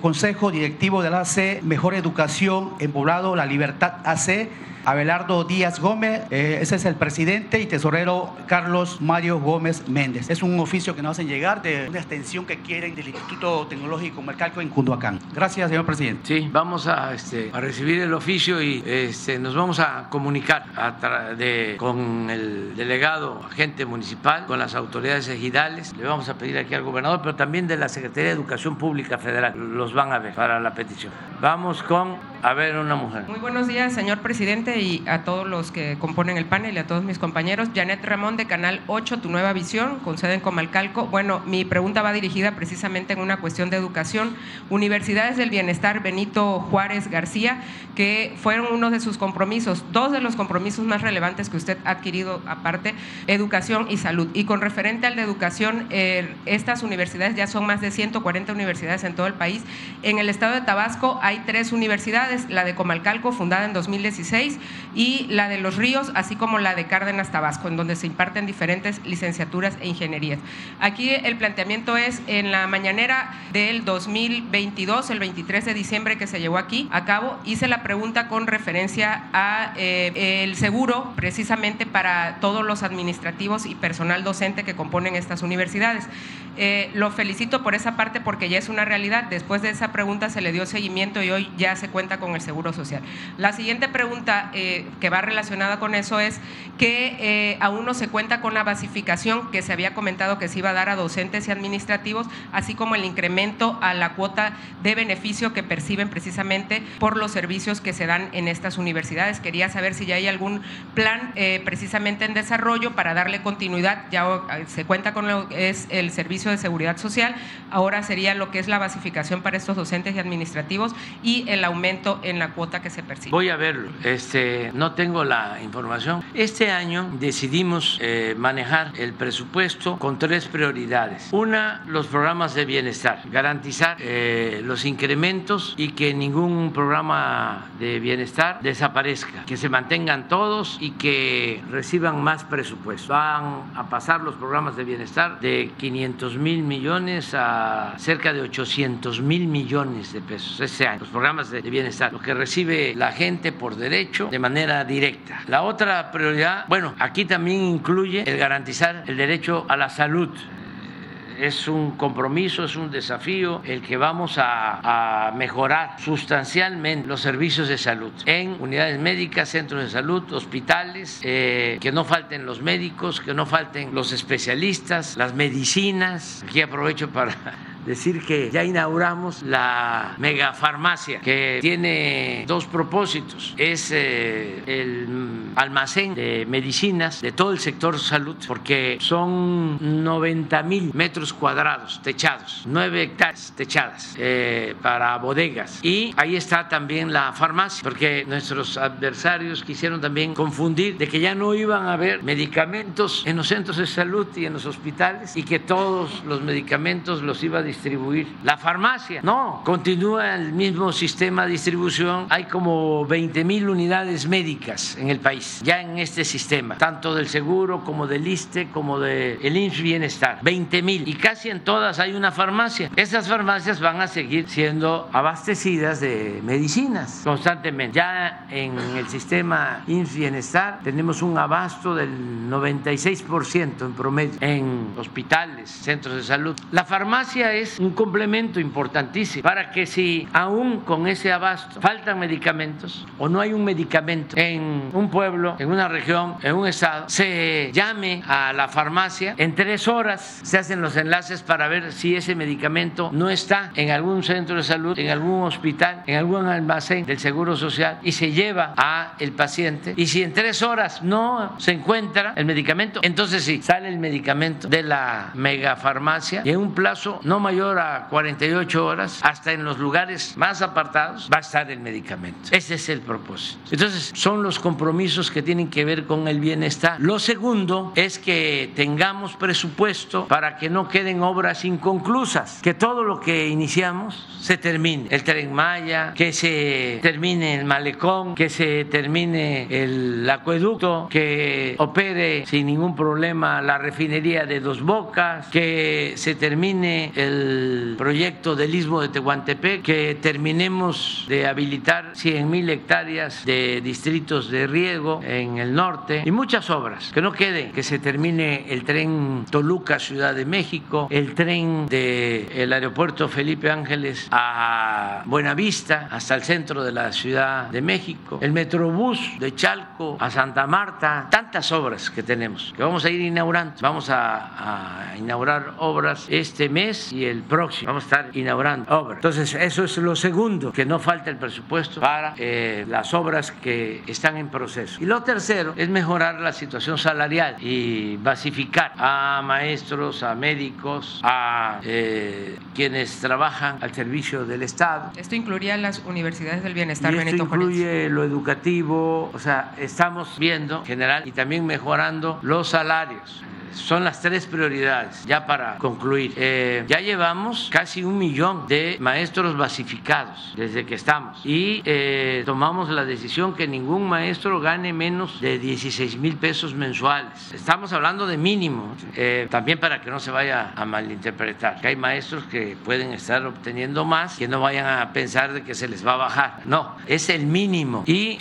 Consejo directivo de la AC Mejor Educación en Poblado La Libertad AC Abelardo Díaz Gómez, eh, ese es el presidente y tesorero Carlos Mario Gómez Méndez. Es un oficio que nos hacen llegar de una extensión que quieren del Instituto Tecnológico Mercalco en Cunduacán. Gracias, señor presidente. Sí, vamos a, este, recibir el oficio y este, nos vamos a comunicar con el delegado agente municipal, con las autoridades ejidales. Le vamos a pedir aquí al gobernador, pero también de la Secretaría de Educación Pública Federal. Los van a ver para la petición. Vamos con, a ver, una mujer. Muy buenos días, señor presidente y a todos los que componen el panel y a todos mis compañeros. Janet Ramón de Canal 8, Tu Nueva Visión, con sede en Comalcalco. Bueno, mi pregunta va dirigida precisamente en una cuestión de educación. Universidades del Bienestar Benito Juárez García, que fueron uno de sus compromisos, dos de los compromisos más relevantes que usted ha adquirido aparte, educación y salud. Y con referente al de educación, eh, estas universidades ya son más de 140 universidades en todo el país. En el estado de Tabasco hay tres universidades, la de Comalcalco, fundada en 2016, y la de Los Ríos, así como la de Cárdenas Tabasco, en donde se imparten diferentes licenciaturas e ingenierías. Aquí el planteamiento es en la mañanera del 2022, el 23 de diciembre que se llevó aquí a cabo, hice la pregunta con referencia a eh, el seguro precisamente para todos los administrativos y personal docente que componen estas universidades. Eh, lo felicito por esa parte porque ya es una realidad. Después de esa pregunta se le dio seguimiento y hoy ya se cuenta con el seguro social. La siguiente pregunta eh, que va relacionada con eso es que eh, aún no se cuenta con la basificación que se había comentado que se iba a dar a docentes y administrativos, así como el incremento a la cuota de beneficio que perciben precisamente por los servicios que se dan en estas universidades. Quería saber si ya hay algún plan eh, precisamente en desarrollo para darle continuidad. Ya se cuenta con lo que es el servicio de seguridad social, ahora sería lo que es la basificación para estos docentes y administrativos y el aumento en la cuota que se percibe. Voy a verlo. Este, no tengo la información. Este año decidimos eh, manejar el presupuesto con tres prioridades. Una, los programas de bienestar, garantizar eh, los incrementos y que ningún programa de bienestar desaparezca, que se mantengan todos y que reciban más presupuesto. Van a pasar los programas de bienestar de 500 mil millones a cerca de 800 mil millones de pesos este año. Los programas de bienestar, lo que recibe la gente por derecho de manera directa. La otra prioridad, bueno, aquí también incluye el garantizar el derecho a la salud es un compromiso, es un desafío el que vamos a, mejorar sustancialmente los servicios de salud en unidades médicas, centros de salud, hospitales, eh, que no falten los médicos, que no falten los especialistas, las medicinas. Aquí aprovecho para decir que ya inauguramos la megafarmacia que tiene dos propósitos. Es eh, el almacén de medicinas de todo el sector salud porque son 90 mil metros cuadrados techados, 9 hectáreas techadas eh, para bodegas. Y ahí está también la farmacia porque nuestros adversarios quisieron también confundir de que ya no iban a haber medicamentos en los centros de salud y en los hospitales y que todos los medicamentos los iba a distribuir la farmacia. No, continúa el mismo sistema de distribución. Hay como 20 mil unidades médicas en el país, ya en este sistema, tanto del seguro como del ISTE, como del de INS Bienestar. 20 mil. Y casi en todas hay una farmacia. Esas farmacias van a seguir siendo abastecidas de medicinas constantemente. Ya en el sistema INS Bienestar tenemos un abasto del 96% en promedio en hospitales, centros de salud. La farmacia es un complemento importantísimo para que si aún con ese abasto faltan medicamentos o no hay un medicamento en un pueblo, en una región, en un estado, se llame a la farmacia. En tres horas se hacen los enlaces para ver si ese medicamento no está en algún centro de salud, en algún hospital, en algún almacén del Seguro Social y se lleva a el paciente. Y si en tres horas no se encuentra el medicamento, entonces sí, sale el medicamento de la megafarmacia y en un plazo no mayor a 48 horas, hasta en los lugares más apartados, va a estar el medicamento. Ese es el propósito. Entonces, son los compromisos que tienen que ver con el bienestar. Lo segundo es que tengamos presupuesto para que no queden obras inconclusas, que todo lo que iniciamos se termine. El tren Maya, que se termine el malecón, que se termine el acueducto, que opere sin ningún problema la refinería de Dos Bocas, que se termine el proyecto del istmo de Tehuantepec, que terminemos de habilitar 100 mil hectáreas de distritos de riego en el norte y muchas obras. Que no quede, que se termine el tren Toluca Ciudad de México, el tren del aeropuerto Felipe Ángeles a Buenavista hasta el centro de la Ciudad de México, el metrobús de Chalco a Santa Marta, tantas obras que tenemos que vamos a ir inaugurando. Vamos a, a inaugurar obras este mes y el próximo. Vamos a estar inaugurando obras. Entonces, eso es lo segundo, que no falta el presupuesto para eh, las obras que están en proceso. Y lo tercero es mejorar la situación salarial y basificar a maestros, a médicos, a eh, quienes trabajan al servicio del Estado. Esto incluiría las universidades del bienestar, y esto Benito Juárez. incluye lo educativo, o sea, estamos viendo en general y también mejorando los salarios son las tres prioridades, ya para concluir. Eh, ya llevamos casi un millón de maestros basificados desde que estamos y eh, tomamos la decisión que ningún maestro gane menos de 16 mil pesos mensuales. Estamos hablando de mínimo, eh, también para que no se vaya a malinterpretar, que hay maestros que pueden estar obteniendo más, que no vayan a pensar de que se les va a bajar. No, es el mínimo y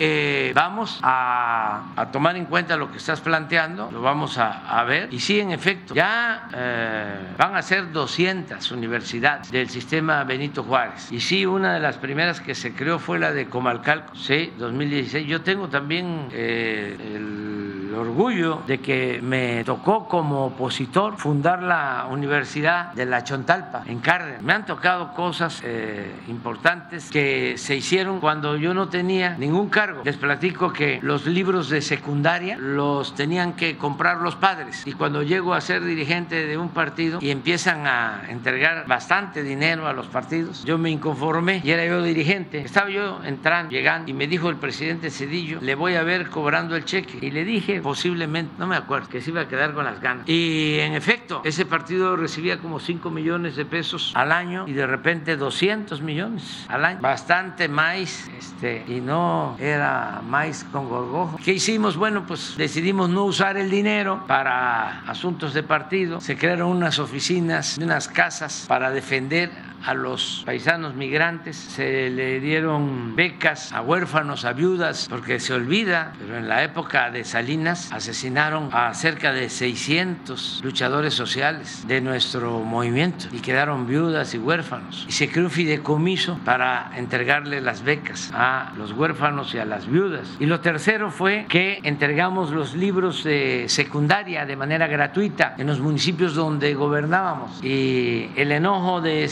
vamos a, a, tomar en cuenta lo que estás planteando, lo vamos a, a ver y sí, en efecto, ya eh, van a ser 200 universidades del sistema Benito Juárez. Y sí, una de las primeras que se creó fue la de Comalcalco, sí, 2016. Yo tengo también eh, el orgullo de que me tocó como opositor fundar la Universidad de la Chontalpa en Cárdenas. Me han tocado cosas eh, importantes que se hicieron cuando yo no tenía ningún cargo. Les platico que los libros de secundaria los tenían que comprar los padres y cuando llego a ser dirigente de un partido y empiezan a entregar bastante dinero a los partidos, yo me inconformé y era yo dirigente. Estaba yo entrando, llegando y me dijo el presidente Cedillo, le voy a ver cobrando el cheque. Y le dije, posiblemente, no me acuerdo, que se iba a quedar con las ganas. Y en efecto, ese partido recibía como 5 millones de pesos al año y de repente 200 millones al año. Bastante maíz, este, y no era maíz con gorgojo. ¿Qué hicimos? Bueno, pues decidimos no usar el dinero para asuntos de partido. Se crearon unas oficinas, unas casas para defender a los paisanos migrantes, se le dieron becas a huérfanos, a viudas, porque se olvida, pero en la época de Salinas asesinaron a cerca de 600 luchadores sociales de nuestro movimiento y quedaron viudas y huérfanos. Y se creó un fideicomiso para entregarle las becas a los huérfanos y a las viudas. Y lo tercero fue que entregamos los libros de secundaria de manera gratuita en los municipios donde gobernábamos. Y el enojo de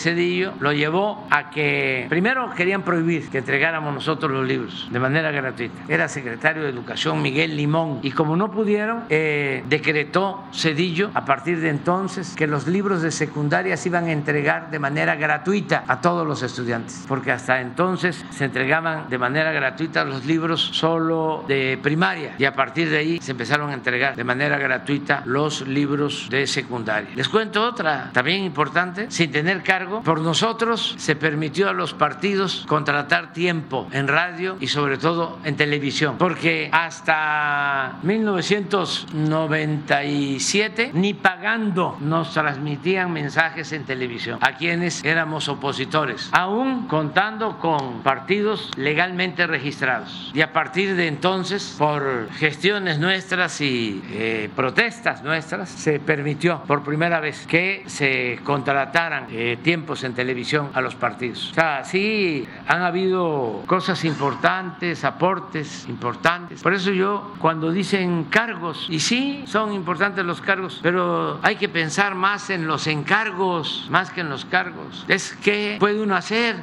Lo llevó a que primero querían prohibir que entregáramos nosotros los libros de manera gratuita. Era secretario de Educación Miguel Limón. Y como no pudieron, eh, decretó Cedillo a partir de entonces que los libros de secundaria se iban a entregar de manera gratuita a todos los estudiantes. Porque hasta entonces se entregaban de manera gratuita los libros solo de primaria. Y a partir de ahí se empezaron a entregar de manera gratuita los libros de secundaria. Les cuento otra también importante. Sin tener cargo, por nosotros se permitió a los partidos contratar tiempo en radio y sobre todo en televisión. Porque hasta 1997 ni pagando nos transmitían mensajes en televisión a quienes éramos opositores, aún contando con partidos legalmente registrados. Y a partir de entonces, por gestiones nuestras y eh, protestas nuestras, se permitió por primera vez que se contrataran eh, tiempos en televisión a los partidos. O sea, sí han habido cosas importantes, aportes importantes. Por eso yo, cuando dicen cargos, y sí, son importantes los cargos, pero hay que pensar más en los encargos, más que en los cargos. Es qué puede uno hacer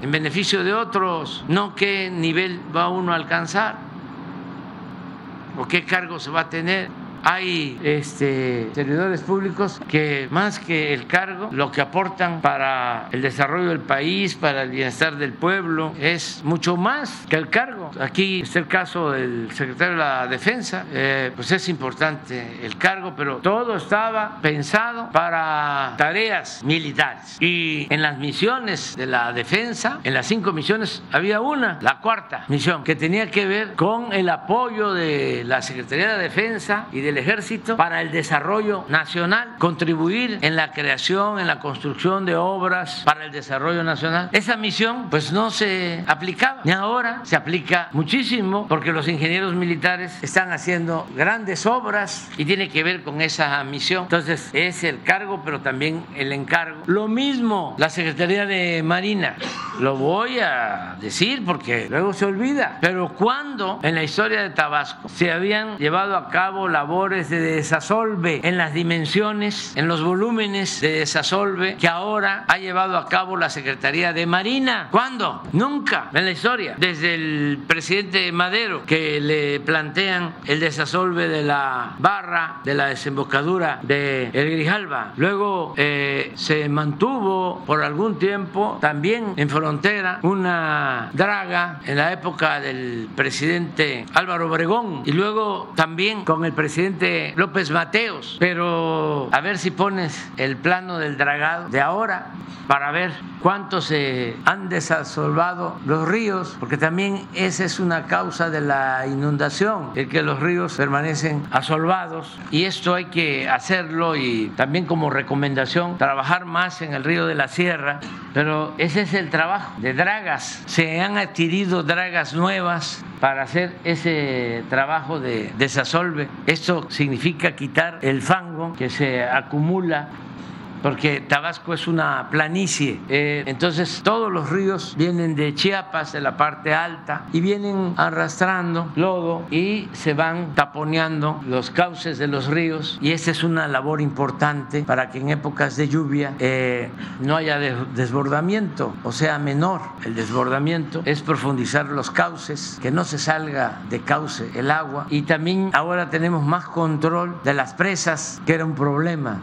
en beneficio de otros, no qué nivel va uno a alcanzar o qué cargo se va a tener hay este, servidores públicos que más que el cargo, lo que aportan para el desarrollo del país, para el bienestar del pueblo, es mucho más que el cargo. Aquí está el caso del secretario de la Defensa, eh, pues es importante el cargo, pero todo estaba pensado para tareas militares. Y en las misiones de la defensa, en las cinco misiones, había una, la cuarta misión, que tenía que ver con el apoyo de la Secretaría de Defensa y de el ejército para el desarrollo nacional, contribuir en la creación, en la construcción de obras para el desarrollo nacional. Esa misión pues no se aplicaba, ni ahora se aplica muchísimo porque los ingenieros militares están haciendo grandes obras y tiene que ver con esa misión. Entonces es el cargo, pero también el encargo. Lo mismo la Secretaría de Marina, lo voy a decir porque luego se olvida, pero cuando en la historia de Tabasco se habían llevado a cabo labores de desasolve en las dimensiones, en los volúmenes de desasolve que ahora ha llevado a cabo la Secretaría de Marina. ¿Cuándo? Nunca en la historia. Desde el presidente Madero que le plantean el desasolve de la barra de la desembocadura de El Grijalba. Luego eh, se mantuvo por algún tiempo también en frontera una draga en la época del presidente Álvaro Obregón y luego también con el presidente López Mateos, pero a ver si pones el plano del dragado de ahora para ver cuánto se han desasolvado los ríos, porque también esa es una causa de la inundación, el que los ríos permanecen asolvados y esto hay que hacerlo y también como recomendación trabajar más en el río de la Sierra, pero ese es el trabajo de dragas, se han adquirido dragas nuevas para hacer ese trabajo de desasolve. Esto significa quitar el fango que se acumula porque Tabasco es una planicie. Eh, entonces todos los ríos vienen de Chiapas, de la parte alta, y vienen arrastrando lodo y se van taponeando los cauces de los ríos. Y esa es una labor importante para que en épocas de lluvia eh, no haya desbordamiento, o sea, menor. El desbordamiento es profundizar los cauces, que no se salga de cauce el agua. Y también ahora tenemos más control de las presas, que era un problema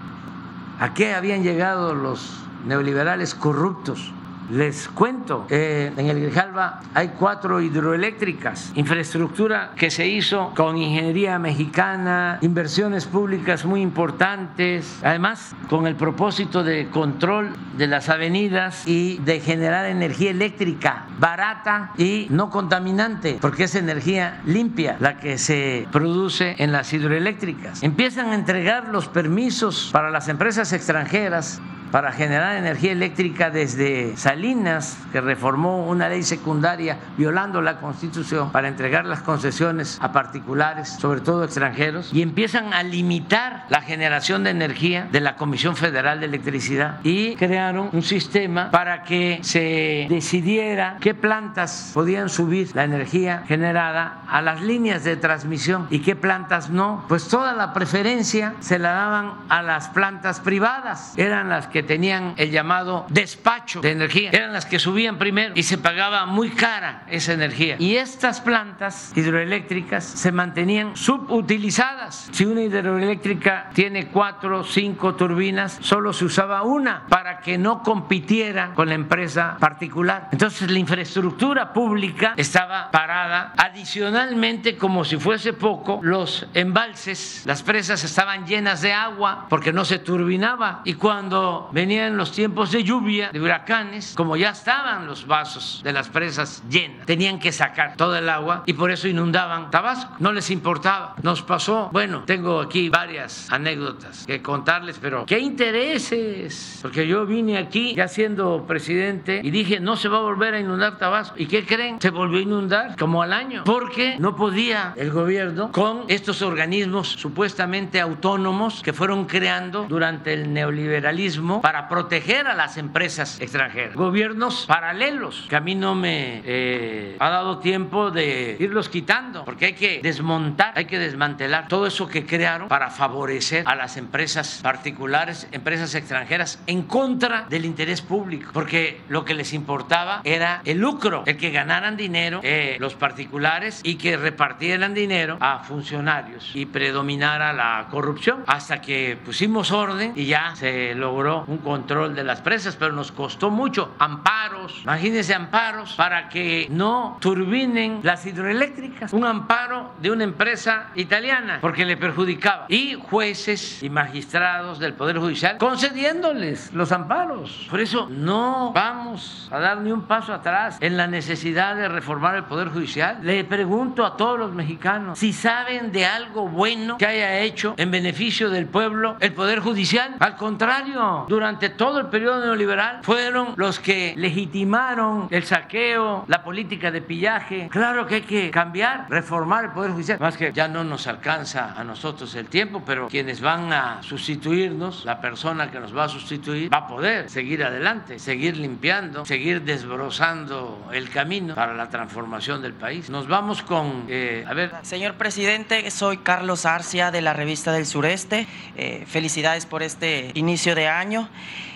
¿A qué habían llegado los neoliberales corruptos? Les cuento, eh, en el Grijalba hay cuatro hidroeléctricas, infraestructura que se hizo con ingeniería mexicana, inversiones públicas muy importantes, además con el propósito de control de las avenidas y de generar energía eléctrica barata y no contaminante, porque es energía limpia la que se produce en las hidroeléctricas. Empiezan a entregar los permisos para las empresas extranjeras para generar energía eléctrica desde Salinas, que reformó una ley secundaria violando la Constitución para entregar las concesiones a particulares, sobre todo extranjeros, y empiezan a limitar la generación de energía de la Comisión Federal de Electricidad y crearon un sistema para que se decidiera qué plantas podían subir la energía generada a las líneas de transmisión y qué plantas no. Pues toda la preferencia se la daban a las plantas privadas, eran las que tenían el llamado despacho de energía, eran las que subían primero y se pagaba muy cara esa energía. Y estas plantas hidroeléctricas se mantenían subutilizadas. Si una hidroeléctrica tiene cuatro o cinco turbinas, solo se usaba una para que no compitiera con la empresa particular. Entonces la infraestructura pública estaba parada. Adicionalmente, como si fuese poco, los embalses, las presas estaban llenas de agua porque no se turbinaba. Y cuando venían los tiempos de lluvia, de huracanes, como ya estaban los vasos de las presas llenas, tenían que sacar todo el agua y por eso inundaban Tabasco. No les importaba. Nos pasó, bueno, tengo aquí varias anécdotas que contarles, pero ¿qué intereses? Porque yo vine aquí ya siendo presidente y dije, no se va a volver a inundar Tabasco. ¿Y qué creen? Se volvió a inundar como al año, porque no podía el gobierno con estos organismos supuestamente autónomos que fueron creando durante el neoliberalismo para proteger a las empresas extranjeras. Gobiernos paralelos que a mí no me eh, ha dado tiempo de irlos quitando, porque hay que desmontar, hay que desmantelar todo eso que crearon para favorecer a las empresas particulares, empresas extranjeras, en contra del interés público, porque lo que les importaba era el lucro, el que ganaran dinero eh, los particulares y que repartieran dinero a funcionarios y predominara la corrupción, hasta que pusimos orden y ya se logró un control de las presas, pero nos costó mucho, amparos, imagínense amparos para que no turbinen las hidroeléctricas, un amparo de una empresa italiana porque le perjudicaba y jueces y magistrados del Poder Judicial concediéndoles los amparos. Por eso no vamos a dar ni un paso atrás en la necesidad de reformar el Poder Judicial. Le pregunto a todos los mexicanos si saben de algo bueno que haya hecho en beneficio del pueblo el Poder Judicial. Al contrario, durante todo el periodo neoliberal fueron los que legitimaron el saqueo, la política de pillaje. Claro que hay que cambiar, reformar el Poder Judicial. Más que ya no nos alcanza a nosotros el tiempo, pero quienes van a sustituirnos, la persona que nos va a sustituir, va a poder seguir adelante, seguir limpiando, seguir desbrozando el camino para la transformación del país. Nos vamos con, eh, a ver. Señor presidente, soy Carlos Arcia de la revista del Sureste. Eh, felicidades por este inicio de año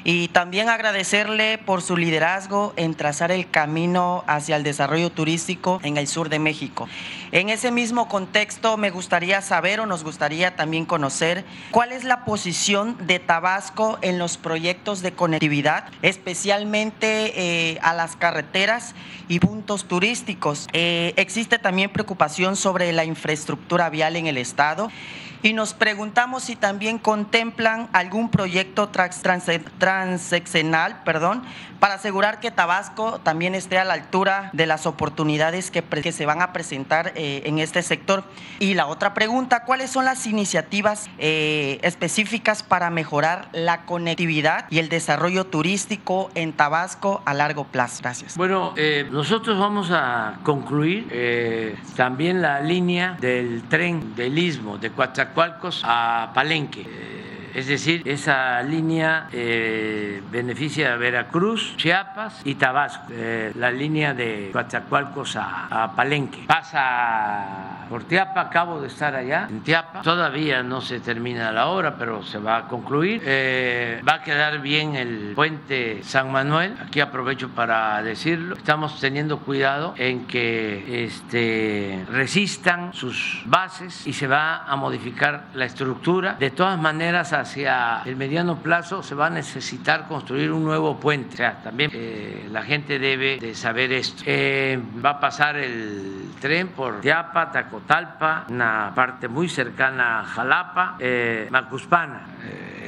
y también agradecerle por su liderazgo en trazar el camino hacia el desarrollo turístico en el sur de México. En ese mismo contexto me gustaría saber o nos gustaría también conocer cuál es la posición de Tabasco en los proyectos de conectividad, especialmente eh, a las carreteras y puntos turísticos. Eh, existe también preocupación sobre la infraestructura vial en el estado y nos preguntamos si también contemplan algún proyecto trans, perdón, para asegurar que Tabasco también esté a la altura de las oportunidades que, se van a presentar eh, en este sector. Y la otra pregunta, ¿cuáles son las iniciativas eh, específicas para mejorar la conectividad y el desarrollo turístico en Tabasco a largo plazo? Gracias. Bueno, eh, nosotros vamos a concluir también la línea del tren del Istmo de Coatzacoalcos a Palenque. Es decir, esa línea eh, beneficia a Veracruz, Chiapas y Tabasco. Eh, la línea de Coatzacoalcos a, a, Palenque. Pasa por Tiapa, acabo de estar allá, en Tiapa. Todavía no se termina la obra, pero se va a concluir. Eh, va a quedar bien el puente San Manuel. Aquí aprovecho para decirlo. Estamos teniendo cuidado en que este, resistan sus bases y se va a modificar la estructura. De todas maneras, hacia el mediano plazo se va a necesitar construir un nuevo puente. O sea, también eh, la gente debe de saber esto. Eh, va a pasar el tren por Tiapa, Tacotalpa, una parte muy cercana a Jalapa, eh, Macuspana.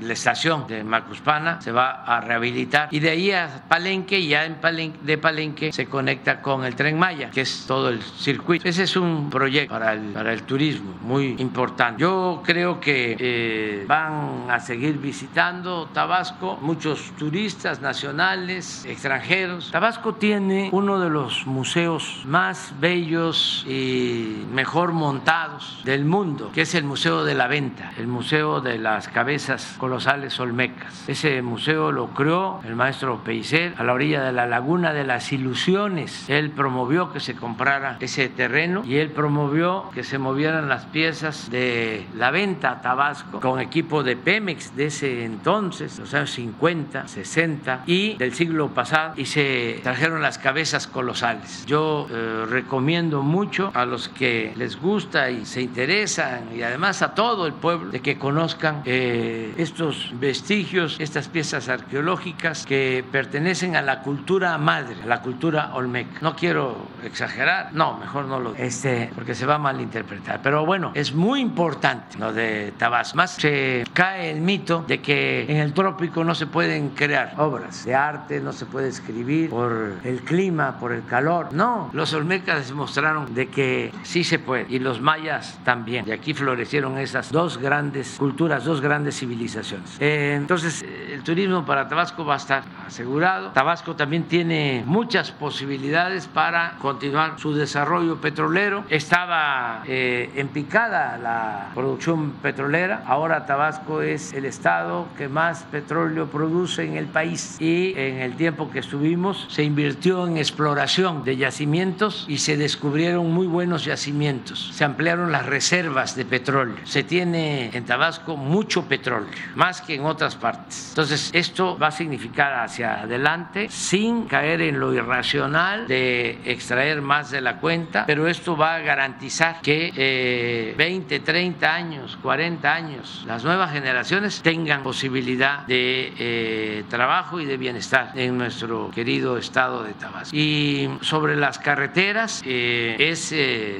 la estación de Macuspana se va a rehabilitar y de ahí a Palenque, y ya en Palenque, de Palenque se conecta con el tren Maya, que es todo el circuito. Ese es un proyecto para el, para el turismo muy importante. Yo creo que van a seguir visitando Tabasco, muchos turistas nacionales, extranjeros. Tabasco tiene uno de los museos más bellos y mejor montados del mundo, que es el Museo de la Venta, el Museo de las Cabezas Colosales Olmecas. Ese museo lo creó el maestro Pellicer a la orilla de la Laguna de las Ilusiones. Él promovió que se comprara ese terreno y él promovió que se movieran las piezas de la venta a Tabasco con equipo de Pemex de ese entonces, los años 50, 60 y del siglo pasado y se trajeron las cabezas colosales. Yo eh, recomiendo mucho a los que les gusta y se interesan y además a todo el pueblo de que conozcan eh, estos vestigios, estas piezas arqueológicas que pertenecen a la cultura madre, a la cultura olmeca. No quiero exagerar, no, mejor no lo este, porque se va a malinterpretar. Pero bueno, es muy importante lo de Tabasco. Más se cae el mito de que en el trópico no se pueden crear obras de arte, no se puede escribir por el clima, por el calor. No, los olmecas demostraron de que sí se puede y los mayas también. Y aquí florecieron esas dos grandes culturas, dos grandes civilizaciones. Eh, entonces, el turismo para Tabasco va a estar asegurado. Tabasco también tiene muchas posibilidades para continuar su desarrollo petrolero. Estaba eh, en picada la producción petrolera. Ahora Tabasco es el estado que más petróleo produce en el país y en el tiempo que estuvimos se invirtió en exploración de yacimientos y se descubrieron muy buenos yacimientos. Se ampliaron las reservas de petróleo. Se tiene en Tabasco mucho petróleo, más que en otras partes. Entonces, esto va a significar hacia adelante sin caer en lo irracional de extraer más de la cuenta, pero esto va a garantizar que 20, eh, 30 años, 40 años, las nuevas generaciones tengan posibilidad de eh, trabajo y de bienestar en nuestro querido estado de Tabasco. Y sobre las carreteras, eh, es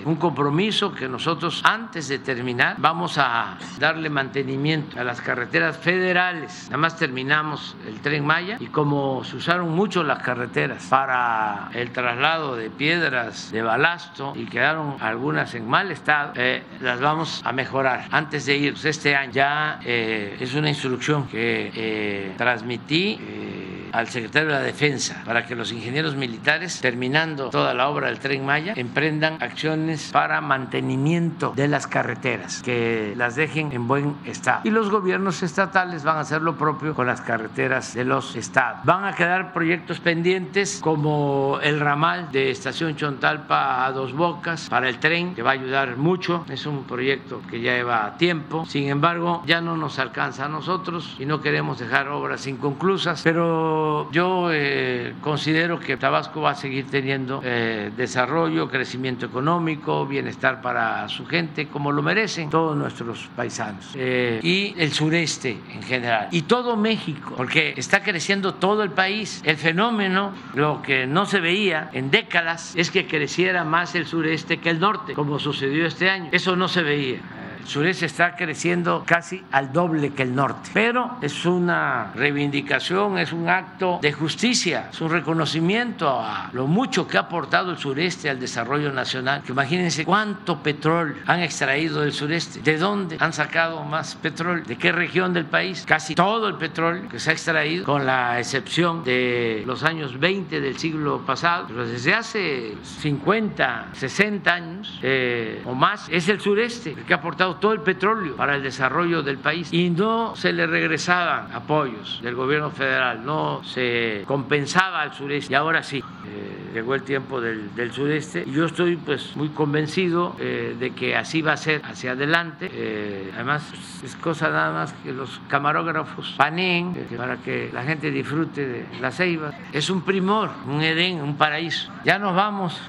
un compromiso que nosotros antes de terminar vamos a darle mantenimiento a las carreteras federales. Nada más terminamos el tren Maya y como se usaron mucho las carreteras para el traslado de piedras de balasto y quedaron algunas en mal estado, eh, las vamos a mejorar antes de ir este año. Ya eh, es una instrucción que eh, transmití al secretario de la Defensa para que los ingenieros militares, terminando toda la obra del tren Maya, emprendan acciones para mantenimiento de las carreteras, que las dejen en buen estado. Y los gobiernos estatales van a hacer lo propio con las carreteras de los estados. Van a quedar proyectos pendientes como el ramal de Estación Chontalpa a Dos Bocas para el tren, que va a ayudar mucho. Es un proyecto que ya lleva tiempo. Sin embargo, ya no nos alcanza a nosotros y no queremos dejar obras inconclusas, pero yo eh, considero que Tabasco va a seguir teniendo eh, desarrollo, crecimiento económico, bienestar para su gente, como lo merecen todos nuestros paisanos. Eh, y el sureste en general. Y todo México, porque está creciendo todo el país. El fenómeno, lo que no se veía en décadas, es que creciera más el sureste que el norte, como sucedió este año. Eso no se veía el sureste está creciendo casi al doble que el norte. Pero es una reivindicación, es un acto de justicia, es un reconocimiento a lo mucho que ha aportado el sureste al desarrollo nacional. Que imagínense cuánto petróleo han extraído del sureste, de dónde han sacado más petróleo, de qué región del país. Casi todo el petróleo que se ha extraído, con la excepción de los años 20 del siglo pasado, pero desde hace 50, 60 años eh, o más, es el sureste el que ha aportado todo el petróleo para el desarrollo del país y no se le regresaban apoyos del gobierno federal, no se compensaba al sureste y ahora sí. Eh, llegó el tiempo del, sureste y yo estoy pues muy convencido eh, de que así va a ser hacia adelante. Eh, además es cosa nada más que los camarógrafos paneen para que la gente disfrute de la ceiba. Es un primor, un Edén, un paraíso. Ya nos vamos.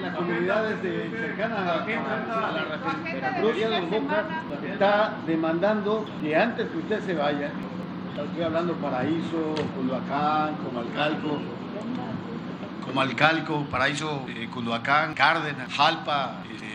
Las comunidades de, cercanas a, a, la Veracruz de Boca está demandando que antes que usted se vaya, estoy hablando Paraíso, Culhuacán, Comalcalco, Comalcalco, Paraíso, eh, Culhuacán, Cárdenas, Jalpa, eh,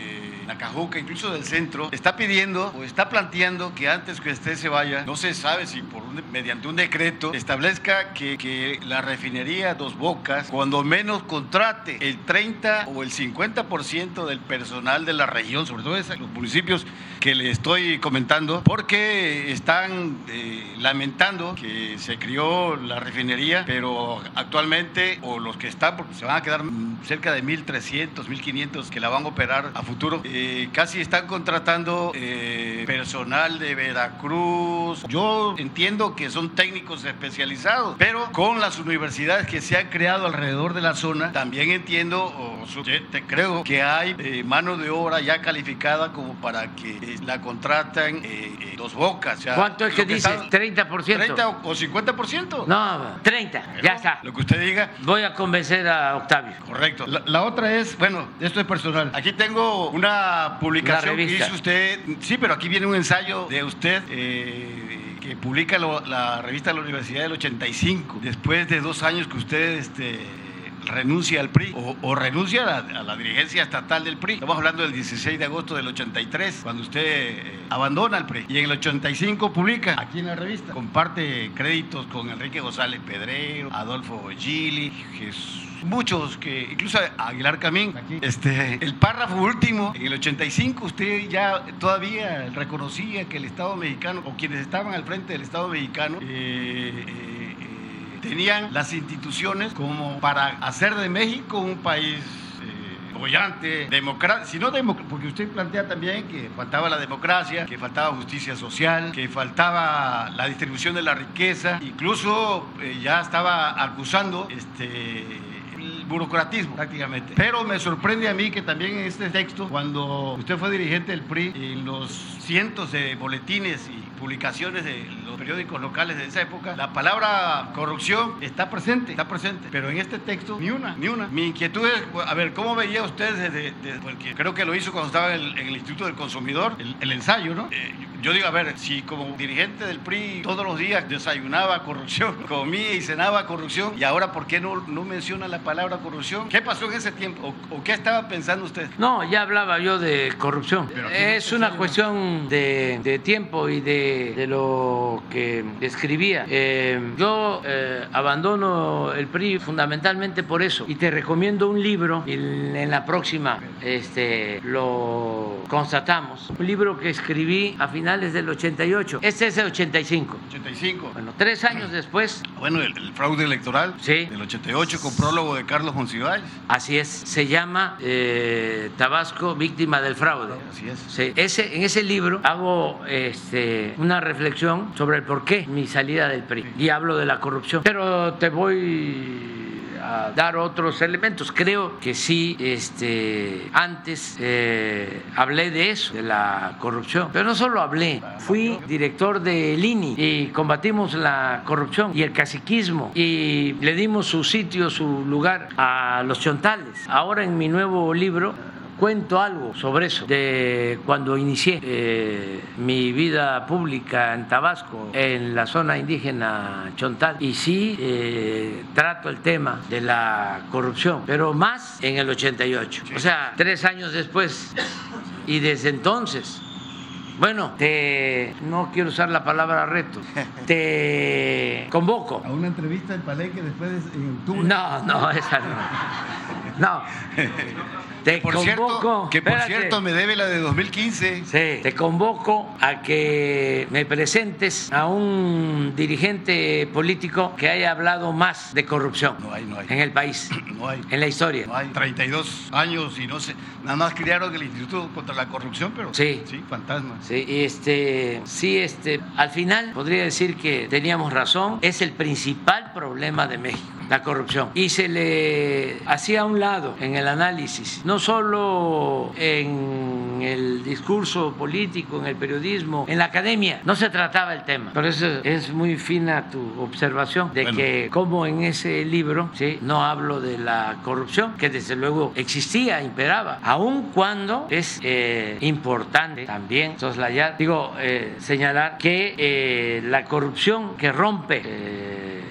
Nacajuca, incluso del centro, está pidiendo o está planteando que antes que usted se vaya, no se sabe si por mediante un decreto establezca que, la refinería Dos Bocas, cuando menos contrate el 30 o el 50% del personal de la región, sobre todo en los municipios que le estoy comentando, porque están eh, lamentando que se crió la refinería, pero actualmente, o los que están, porque se van a quedar cerca de 1.300, 1.500 que la van a operar a futuro, eh, casi están contratando eh, personal de Veracruz. Yo entiendo que son técnicos especializados, pero con las universidades que se han creado alrededor de la zona, también entiendo, o te creo que hay mano de obra ya calificada como para que la contratan dos bocas. ¿Cuánto es que dice? ¿30%? 30 o 50%. No, 30, ya está. Lo que usted diga. Voy a convencer a Octavio. Correcto. La, otra es, bueno, esto es personal. Aquí tengo una publicación que hizo usted. Sí, pero aquí viene un ensayo de usted. Eh, que publica la revista de la Universidad del 85, después de dos años que usted este, renuncia al PRI o, renuncia a la, dirigencia estatal del PRI. Estamos hablando del 16 de agosto del 83, cuando usted eh, abandona el PRI. Y en el 85 publica aquí en la revista, comparte créditos con Enrique González Pedrero, Adolfo Gili, Jesús muchos que incluso Aguilar Camín este el párrafo último en el 85 usted ya todavía reconocía que el Estado mexicano o quienes estaban al frente del Estado mexicano eh, eh, tenían las instituciones como para hacer de México un país bollante, democrático, porque usted plantea también que faltaba la democracia, que faltaba justicia social, que faltaba la distribución de la riqueza, incluso eh, ya estaba acusando este burocratismo prácticamente. Pero me sorprende a mí que también en este texto, cuando usted fue dirigente del PRI, en los cientos de boletines y publicaciones de los periódicos locales de esa época, la palabra corrupción está presente, está presente, pero en este texto ni una, ni una. Mi inquietud es, a ver, ¿cómo veía usted desde, porque creo que lo hizo cuando estaba en el, Instituto del Consumidor, el, ensayo, ¿no? Eh, yo digo, a ver, si como dirigente del PRI todos los días desayunaba corrupción, *laughs* comía y cenaba corrupción, y ahora ¿por qué no, no menciona la palabra corrupción? ¿Qué pasó en ese tiempo? ¿O, qué estaba pensando usted? No, ya hablaba yo de corrupción. Es una cuestión de, de tiempo y de de, lo que escribía. Eh, yo eh, abandono el PRI fundamentalmente por eso y te recomiendo un libro, y en la próxima este, lo constatamos, un libro que escribí a finales del 88, este es el 85. 85. Bueno, tres años después. Bueno, el, fraude electoral sí. del 88 con prólogo de Carlos Monsiváis. Así es, se llama eh, Tabasco, víctima del fraude. Así es. Sí. Ese, en ese libro hago este, una reflexión sobre el por qué mi salida del PRI y hablo de la corrupción. Pero te voy a dar otros elementos. Creo que sí, este, antes eh, hablé de eso, de la corrupción, pero no solo hablé, fui director del INI y combatimos la corrupción y el caciquismo y le dimos su sitio, su lugar a los chontales. Ahora en mi nuevo libro cuento algo sobre eso, de cuando inicié eh, mi vida pública en Tabasco, en la zona indígena Chontal, y sí eh, trato el tema de la corrupción, pero más en el 88, o sea, tres años después, y desde entonces bueno, te, no quiero usar la palabra reto, te convoco. A una entrevista en Palenque después en octubre. No, no, esa no. No. Te por cierto, que por cierto me debe la de 2015. Sí, te convoco a que me presentes a un dirigente político que haya hablado más de corrupción no hay, no hay. en el país, *clears throat* no hay. en la historia. No hay 32 años y no sé, nada más crearon el Instituto contra la Corrupción, pero sí, sí fantasmas. Sí, este, sí, este, al final podría decir que teníamos razón, es el principal problema de México la corrupción. Y se le hacía a un lado en el análisis, no solo en el discurso político, en el periodismo, en la academia, no se trataba el tema. Por eso es muy fina tu observación de que como en ese libro ¿sí? no hablo de la corrupción, que desde luego existía, imperaba, aun cuando es eh, importante también soslayar, digo, eh, señalar que eh, la corrupción que rompe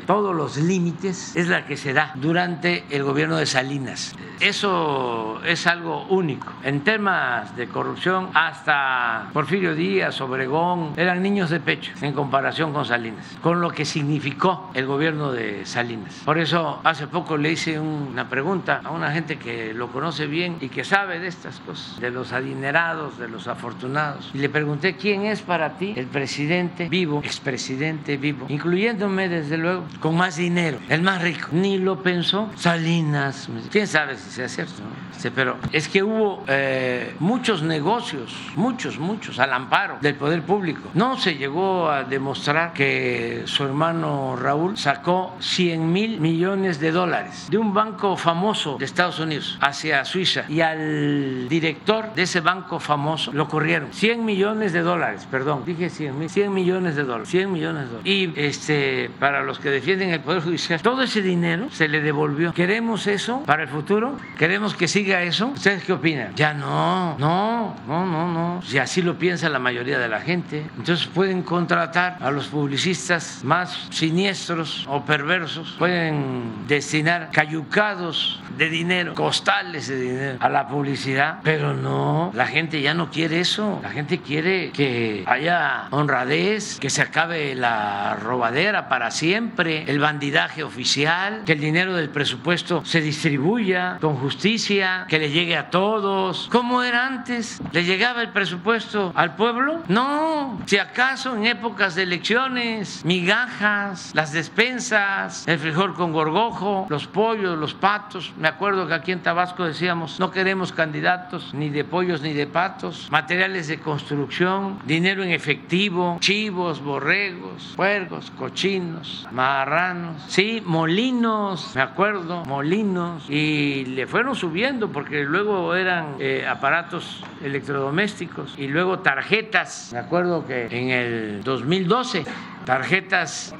todos los límites es la que se da durante el gobierno de Salinas. Eso es algo único. En temas de corrupción, hasta Porfirio Díaz, Obregón, eran niños de pecho en comparación con Salinas, con lo que significó el gobierno de Salinas. Por eso hace poco le hice una pregunta a una gente que lo conoce bien y que sabe de estas cosas, de los adinerados, de los afortunados. Y le pregunté, ¿quién es para ti el presidente vivo, expresidente vivo, incluyéndome desde luego, con más dinero, el más rico? Ni lo pensó. Salinas, quién sabe si sea cierto, ¿no? pero es que hubo eh, muchos negocios, muchos, muchos, al amparo del poder público. No se llegó a demostrar que su hermano Raúl sacó 100 mil millones de dólares de un banco famoso de Estados Unidos hacia Suiza y al director de ese banco famoso lo corrieron. 100 millones de dólares, perdón, dije 100 mil, 100 millones de dólares, 100 millones de dólares. Y este, para los que defienden el Poder Judicial, todo ese dinero se le devolvió. ¿Queremos eso para el futuro? ¿Queremos que siga eso? ¿Ustedes qué opinan? Ya no, no, no, no, no. Si así lo piensa la mayoría de la gente, entonces pueden contratar a los publicistas más siniestros o perversos, pueden destinar cayucados de dinero, costales de dinero a la publicidad, pero no, la gente ya no quiere eso. La gente quiere que haya honradez, que se acabe la robadera para siempre, el bandidaje oficial, que el dinero del presupuesto se distribuya con justicia, que le llegue a todos. ¿Cómo era antes? ¿Le llegaba el presupuesto al pueblo? No, si acaso en épocas de elecciones, migajas, las despensas, el frijol con gorgojo, los pollos, los patos. Me acuerdo que aquí en Tabasco decíamos, no queremos candidatos ni de pollos ni de patos, materiales de construcción, dinero en efectivo, chivos, borregos, puercos, cochinos, marranos, sí, molinos, me acuerdo, molinos, y le fueron subiendo porque luego eran eh, aparatos electrodomésticos y luego tarjetas, me acuerdo que en el 2012 tarjetas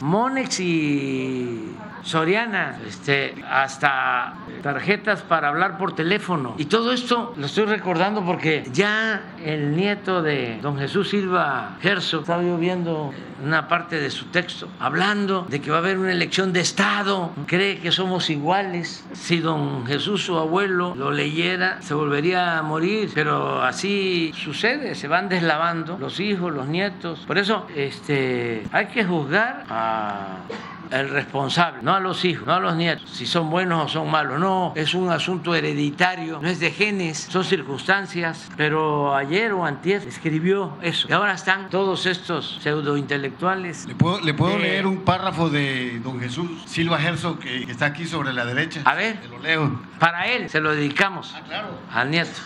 Monex y Soriana, este, hasta tarjetas para hablar por teléfono. Y todo esto lo estoy recordando porque ya el nieto de don Jesús Silva Gerso estaba yo viendo una parte de su texto hablando de que va a haber una elección de Estado. Cree que somos iguales. Si don Jesús, su abuelo, lo leyera, se volvería a morir. Pero así sucede, se van deslavando los hijos, los nietos. Por eso este, hay que juzgar a el responsable, no a los hijos, no a los nietos, si son buenos o son malos. No, es un asunto hereditario, no es de genes, son circunstancias. Pero ayer o antier escribió eso. Y ahora están todos estos pseudointelectuales. ¿Le puedo, le puedo Eh, leer un párrafo de don Jesús Silva Herzog que, que está aquí sobre la derecha? A ver. Lo leo. Para él se lo dedicamos Ah, claro. al nieto.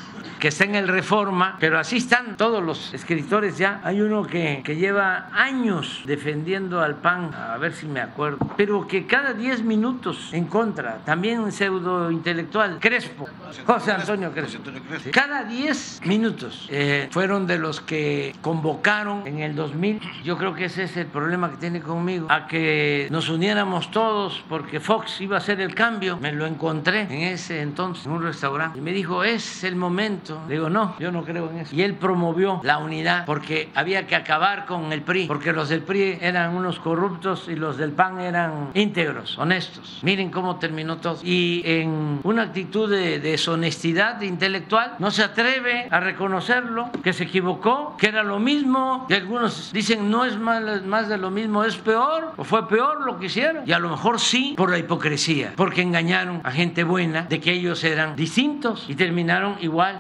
Que está en el Reforma, pero así están todos los escritores ya. Hay uno que, que lleva años defendiendo al PAN, a ver si me acuerdo, pero que cada 10 minutos en contra, también pseudo intelectual, Crespo, José Antonio Crespo. José Antonio Crespo. Cada 10 minutos eh, fueron de los que convocaron en el 2000. Yo creo que ese es el problema que tiene conmigo, a que nos uniéramos todos porque Fox iba a hacer el cambio. Me lo encontré en ese entonces en un restaurante y me dijo, es el momento. Le digo, no, yo no creo en eso. Y él promovió la unidad porque había que acabar con el PRI, porque los del PRI eran unos corruptos y los del PAN eran íntegros, honestos. Miren cómo terminó todo. Y en una actitud de deshonestidad intelectual, no se atreve a reconocerlo, que se equivocó, que era lo mismo. Y algunos dicen, no es más, más de lo mismo, es peor, o fue peor lo que hicieron. Y a lo mejor sí, por la hipocresía, porque engañaron a gente buena de que ellos eran distintos y terminaron igual,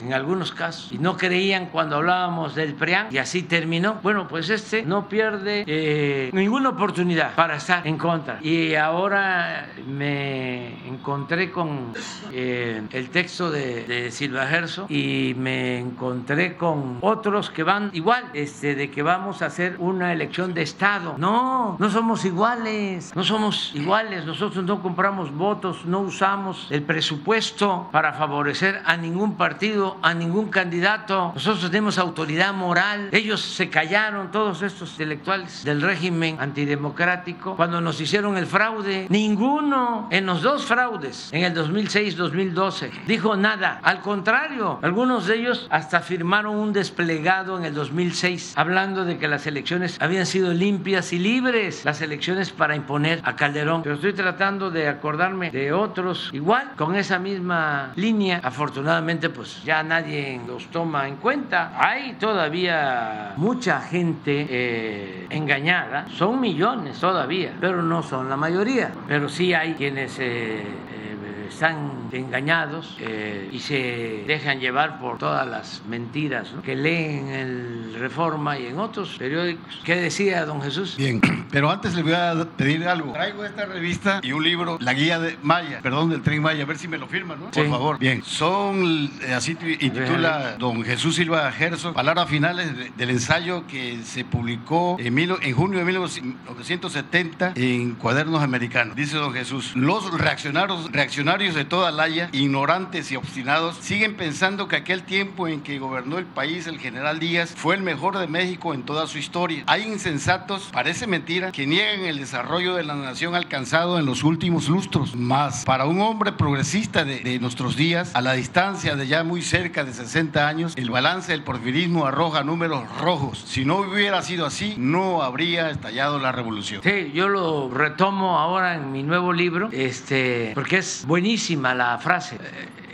en algunos casos. Y no creían cuando hablábamos del PRIAN y así terminó. Bueno, pues este no pierde eh, ninguna oportunidad para estar en contra. Y ahora me encontré con eh, el texto de, de Silva Gerso y me encontré con otros que van igual, este, de que vamos a hacer una elección de Estado. No, no somos iguales, no somos iguales. Nosotros no compramos votos, no usamos el presupuesto para favorecer a ningún partido partido a ningún candidato. Nosotros tenemos autoridad moral. Ellos se callaron, todos estos intelectuales del régimen antidemocrático, cuando nos hicieron el fraude. Ninguno en los dos fraudes, en el 2006-2012, dijo nada. Al contrario, algunos de ellos hasta firmaron un desplegado en el 2006 hablando de que las elecciones habían sido limpias y libres, las elecciones para imponer a Calderón. Pero estoy tratando de acordarme de otros igual, con esa misma línea. Afortunadamente, pues ya nadie los toma en cuenta. Hay todavía mucha gente eh, engañada, son millones todavía, pero no son la mayoría. Pero sí hay quienes... Eh, están engañados eh, y se dejan llevar por todas las mentiras que leen en el Reforma y en otros periódicos. ¿Qué decía don Jesús? Bien, *clears throat* pero antes le voy a pedir algo. Traigo esta revista y un libro, La Guía de Maya, perdón, del Tren Maya, a ver si me lo firman, ¿no? Por favor. Bien, son, eh, así titula don Jesús Silva Gerso, palabras finales del ensayo que se publicó en, en junio de 1970 en Cuadernos Americanos. Dice don Jesús, los reaccionarios, reaccionarios de toda Ignorantes y obstinados, siguen pensando que aquel tiempo en que gobernó el país el general Díaz fue el mejor de México en toda su historia. Hay insensatos, parece mentira, que niegan el desarrollo de la nación alcanzado en los últimos lustros. Más, para un hombre progresista de, nuestros días, a la distancia de ya muy cerca de 60 años, el balance del porfirismo arroja números rojos. Si no hubiera sido así, no habría estallado la revolución. Yo lo retomo ahora en mi nuevo libro, este, porque es buenísimo la frase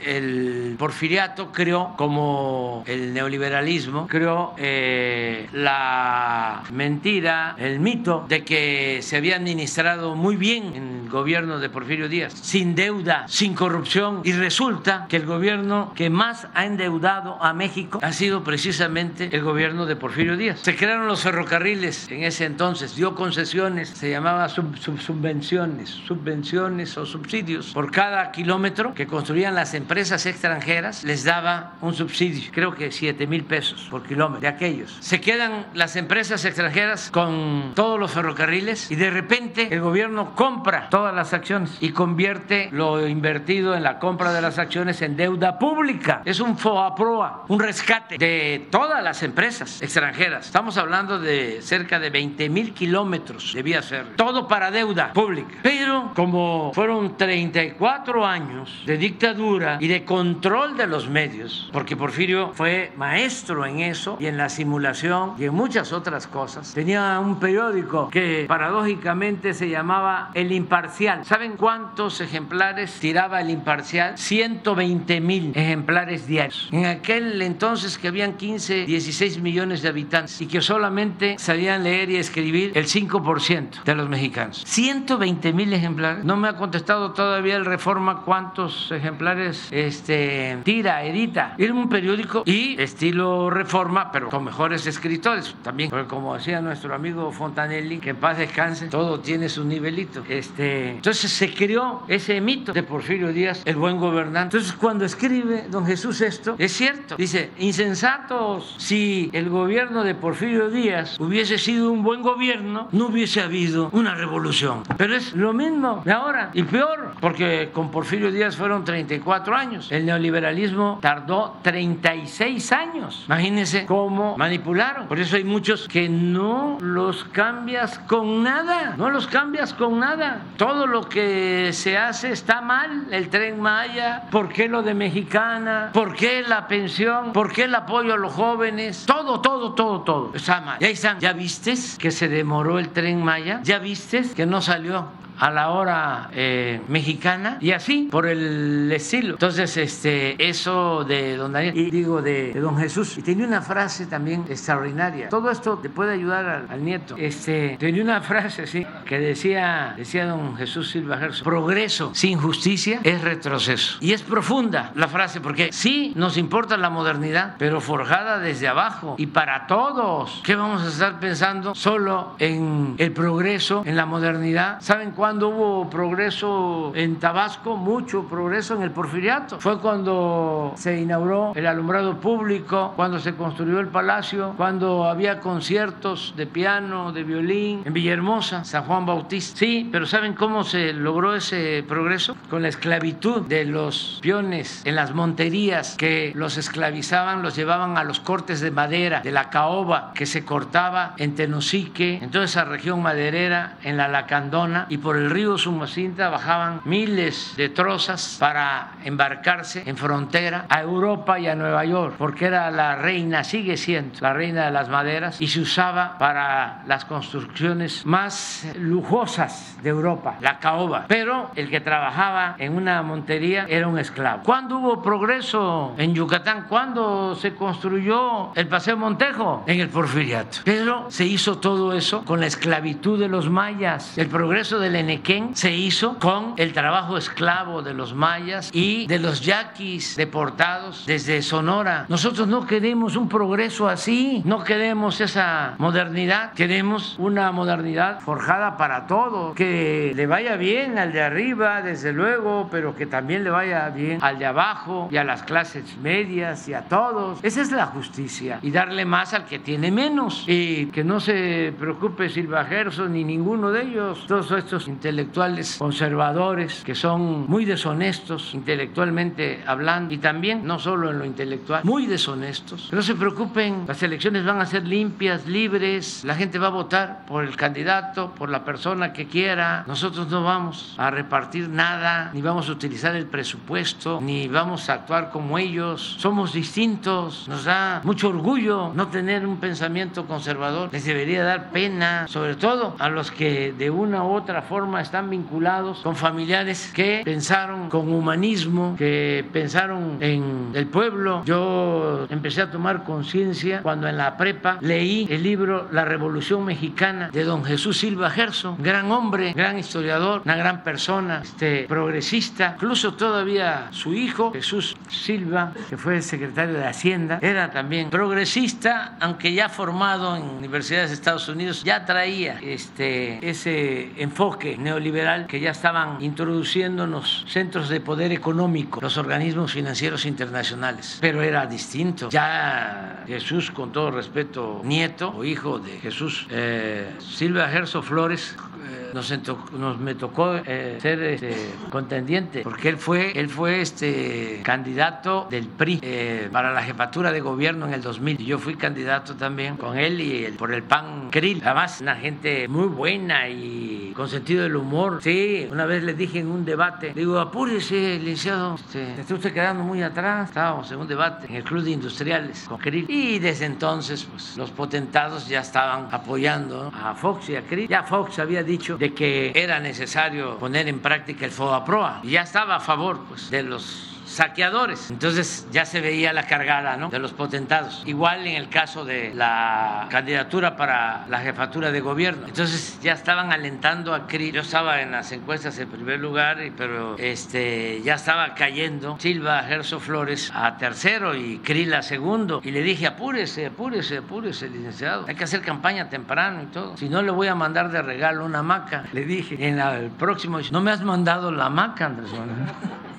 el porfiriato creó, como el neoliberalismo, creó eh, la mentira, el mito de que se había administrado muy bien en el gobierno de Porfirio Díaz, sin deuda, sin corrupción, y resulta que el gobierno que más ha endeudado a México ha sido precisamente el gobierno de Porfirio Díaz. Se crearon los ferrocarriles en ese entonces, dio concesiones, se llamaba subvenciones, subvenciones o subsidios por cada kilómetro que construían las empresas empresas extranjeras les daba un subsidio, creo que 7 mil pesos por kilómetro de aquellos. Se quedan las empresas extranjeras con todos los ferrocarriles y de repente el gobierno compra todas las acciones y convierte lo invertido en la compra de las acciones en deuda pública. Es un FOAPROA, un rescate de todas las empresas extranjeras. Estamos hablando de cerca de 20 mil kilómetros debía ser. Todo para deuda pública. Pero como fueron 34 años de dictadura y de control de los medios, porque Porfirio fue maestro en eso y en la simulación y en muchas otras cosas. Tenía un periódico que paradójicamente se llamaba El Imparcial. ¿Saben cuántos ejemplares tiraba El Imparcial? 120 mil ejemplares diarios. En aquel entonces que habían 15, 16 millones de habitantes y que solamente sabían leer y escribir el 5% de los mexicanos. 120 mil ejemplares. No me ha contestado todavía el Reforma cuántos ejemplares este, tira, edita. Era un periódico y estilo reforma, pero con mejores escritores también. Porque como decía nuestro amigo Fontanelli, que en paz descanse, todo tiene su nivelito. Este, entonces se creó ese mito de Porfirio Díaz, el buen gobernante. Entonces cuando escribe don Jesús esto, es cierto. Dice, insensatos, si el gobierno de Porfirio Díaz hubiese sido un buen gobierno, no hubiese habido una revolución. Pero es lo mismo de ahora y peor, porque con Porfirio Díaz fueron 34 años el neoliberalismo tardó 36 años. Imagínense cómo manipularon. Por eso hay muchos que no los cambias con nada. No los cambias con nada. Todo lo que se hace está mal. El tren Maya, ¿por qué lo de Mexicana? ¿Por qué la pensión? ¿Por qué el apoyo a los jóvenes? Todo, todo, todo, todo. Está mal. ¿Ya vistes que se demoró el tren Maya? ¿Ya vistes que no salió a la hora eh, mexicana y así por el estilo. Entonces, este, eso de don Daniel y digo de, don Jesús. Y tenía una frase también extraordinaria. Todo esto te puede ayudar al, nieto. Este, tenía una frase, sí, que decía, decía don Jesús Silva Gerson, progreso sin justicia es retroceso. Y es profunda la frase porque sí nos importa la modernidad, pero forjada desde abajo y para todos. ¿Qué vamos a estar pensando solo en el progreso, en la modernidad? ¿Saben cuándo? Cuando hubo progreso en Tabasco, mucho progreso en el porfiriato. Fue cuando se inauguró el alumbrado público, cuando se construyó el palacio, cuando había conciertos de piano, de violín en Villahermosa, San Juan Bautista. Sí, pero ¿saben cómo se logró ese progreso? Con la esclavitud de los peones en las monterías que los esclavizaban, los llevaban a los cortes de madera de la caoba que se cortaba en Tenosique, en toda esa región maderera, en la Lacandona y por el río Sumacinta bajaban miles de trozas para embarcarse en frontera a Europa y a Nueva York, porque era la reina, sigue siendo la reina de las maderas y se usaba para las construcciones más lujosas de Europa, la caoba. Pero el que trabajaba en una montería era un esclavo. ¿Cuándo hubo progreso en Yucatán? ¿Cuándo se construyó el Paseo Montejo? En el Porfiriato. Pero se hizo todo eso con la esclavitud de los mayas. El progreso del Enequén se hizo con el trabajo esclavo de los mayas y de los yaquis deportados desde Sonora. Nosotros no queremos un progreso así, no queremos esa modernidad, queremos una modernidad forjada para todos, que le vaya bien al de arriba, desde luego, pero que también le vaya bien al de abajo y a las clases medias y a todos. Esa es la justicia y darle más al que tiene menos y que no se preocupe Silva Gerson ni ninguno de ellos, todos estos intelectuales conservadores que son muy deshonestos intelectualmente hablando y también no solo en lo intelectual, muy deshonestos. No se preocupen, las elecciones van a ser limpias, libres, la gente va a votar por el candidato, por la persona que quiera. Nosotros no vamos a repartir nada, ni vamos a utilizar el presupuesto, ni vamos a actuar como ellos. Somos distintos, nos da mucho orgullo no tener un pensamiento conservador. Les debería dar pena, sobre todo a los que de una u otra forma están vinculados con familiares que pensaron con humanismo, que pensaron en el pueblo. Yo empecé a tomar conciencia cuando en la prepa leí el libro La Revolución Mexicana de don Jesús Silva Gerson, gran hombre, gran historiador, una gran persona, este, progresista. Incluso todavía su hijo, Jesús Silva, que fue secretario de Hacienda, era también progresista, aunque ya formado en universidades de Estados Unidos, ya traía este, ese enfoque neoliberal que ya estaban introduciendo en los centros de poder económico, los organismos financieros internacionales. Pero era distinto. Ya Jesús, con todo respeto, nieto o hijo de Jesús eh, Silva Gerso Flores, eh, nos, nos me tocó eh, ser este, contendiente porque él fue él fue este candidato del PRI eh, para la jefatura de gobierno en el 2000 y yo fui candidato también con él y por el PAN Krill además una gente muy buena y con sentido del humor. Sí una vez le dije en un debate digo apúrese licenciado este, está usted quedando muy atrás estábamos en un debate en el club de industriales con Krill. Y desde entonces pues los potentados ya estaban apoyando a Fox y a Krill. Ya Fox había dicho de que era necesario poner en práctica el FOAPROA y ya estaba a favor pues de los saqueadores. Entonces ya se veía la cargada ¿no? de los potentados. Igual en el caso de la candidatura para la jefatura de gobierno. Entonces ya estaban alentando a Krill. Yo estaba en las encuestas en primer lugar, pero este, ya estaba cayendo Silva Gerso Flores a tercero y Krill a segundo. Y le dije, apúrese, apúrese, apúrese, licenciado. Hay que hacer campaña temprano y todo. Si no, le voy a mandar de regalo una hamaca. Le dije, en el próximo, no me has mandado la hamaca, Andrés Manuel.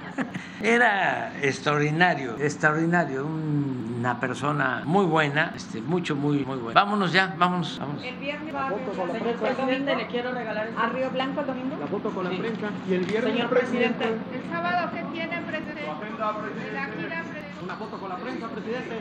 Era extraordinario, extraordinario, un- una persona muy buena, este, mucho, muy, muy buena. Vámonos ya, vámonos, vámonos. El viernes va la señor presidente, le quiero regalar a Río Blanco el domingo. La foto con la prensa y el viernes Señor presidente. El sábado, ¿qué tiene, presidente? La gira, presidente. Una foto con la prensa, presidente.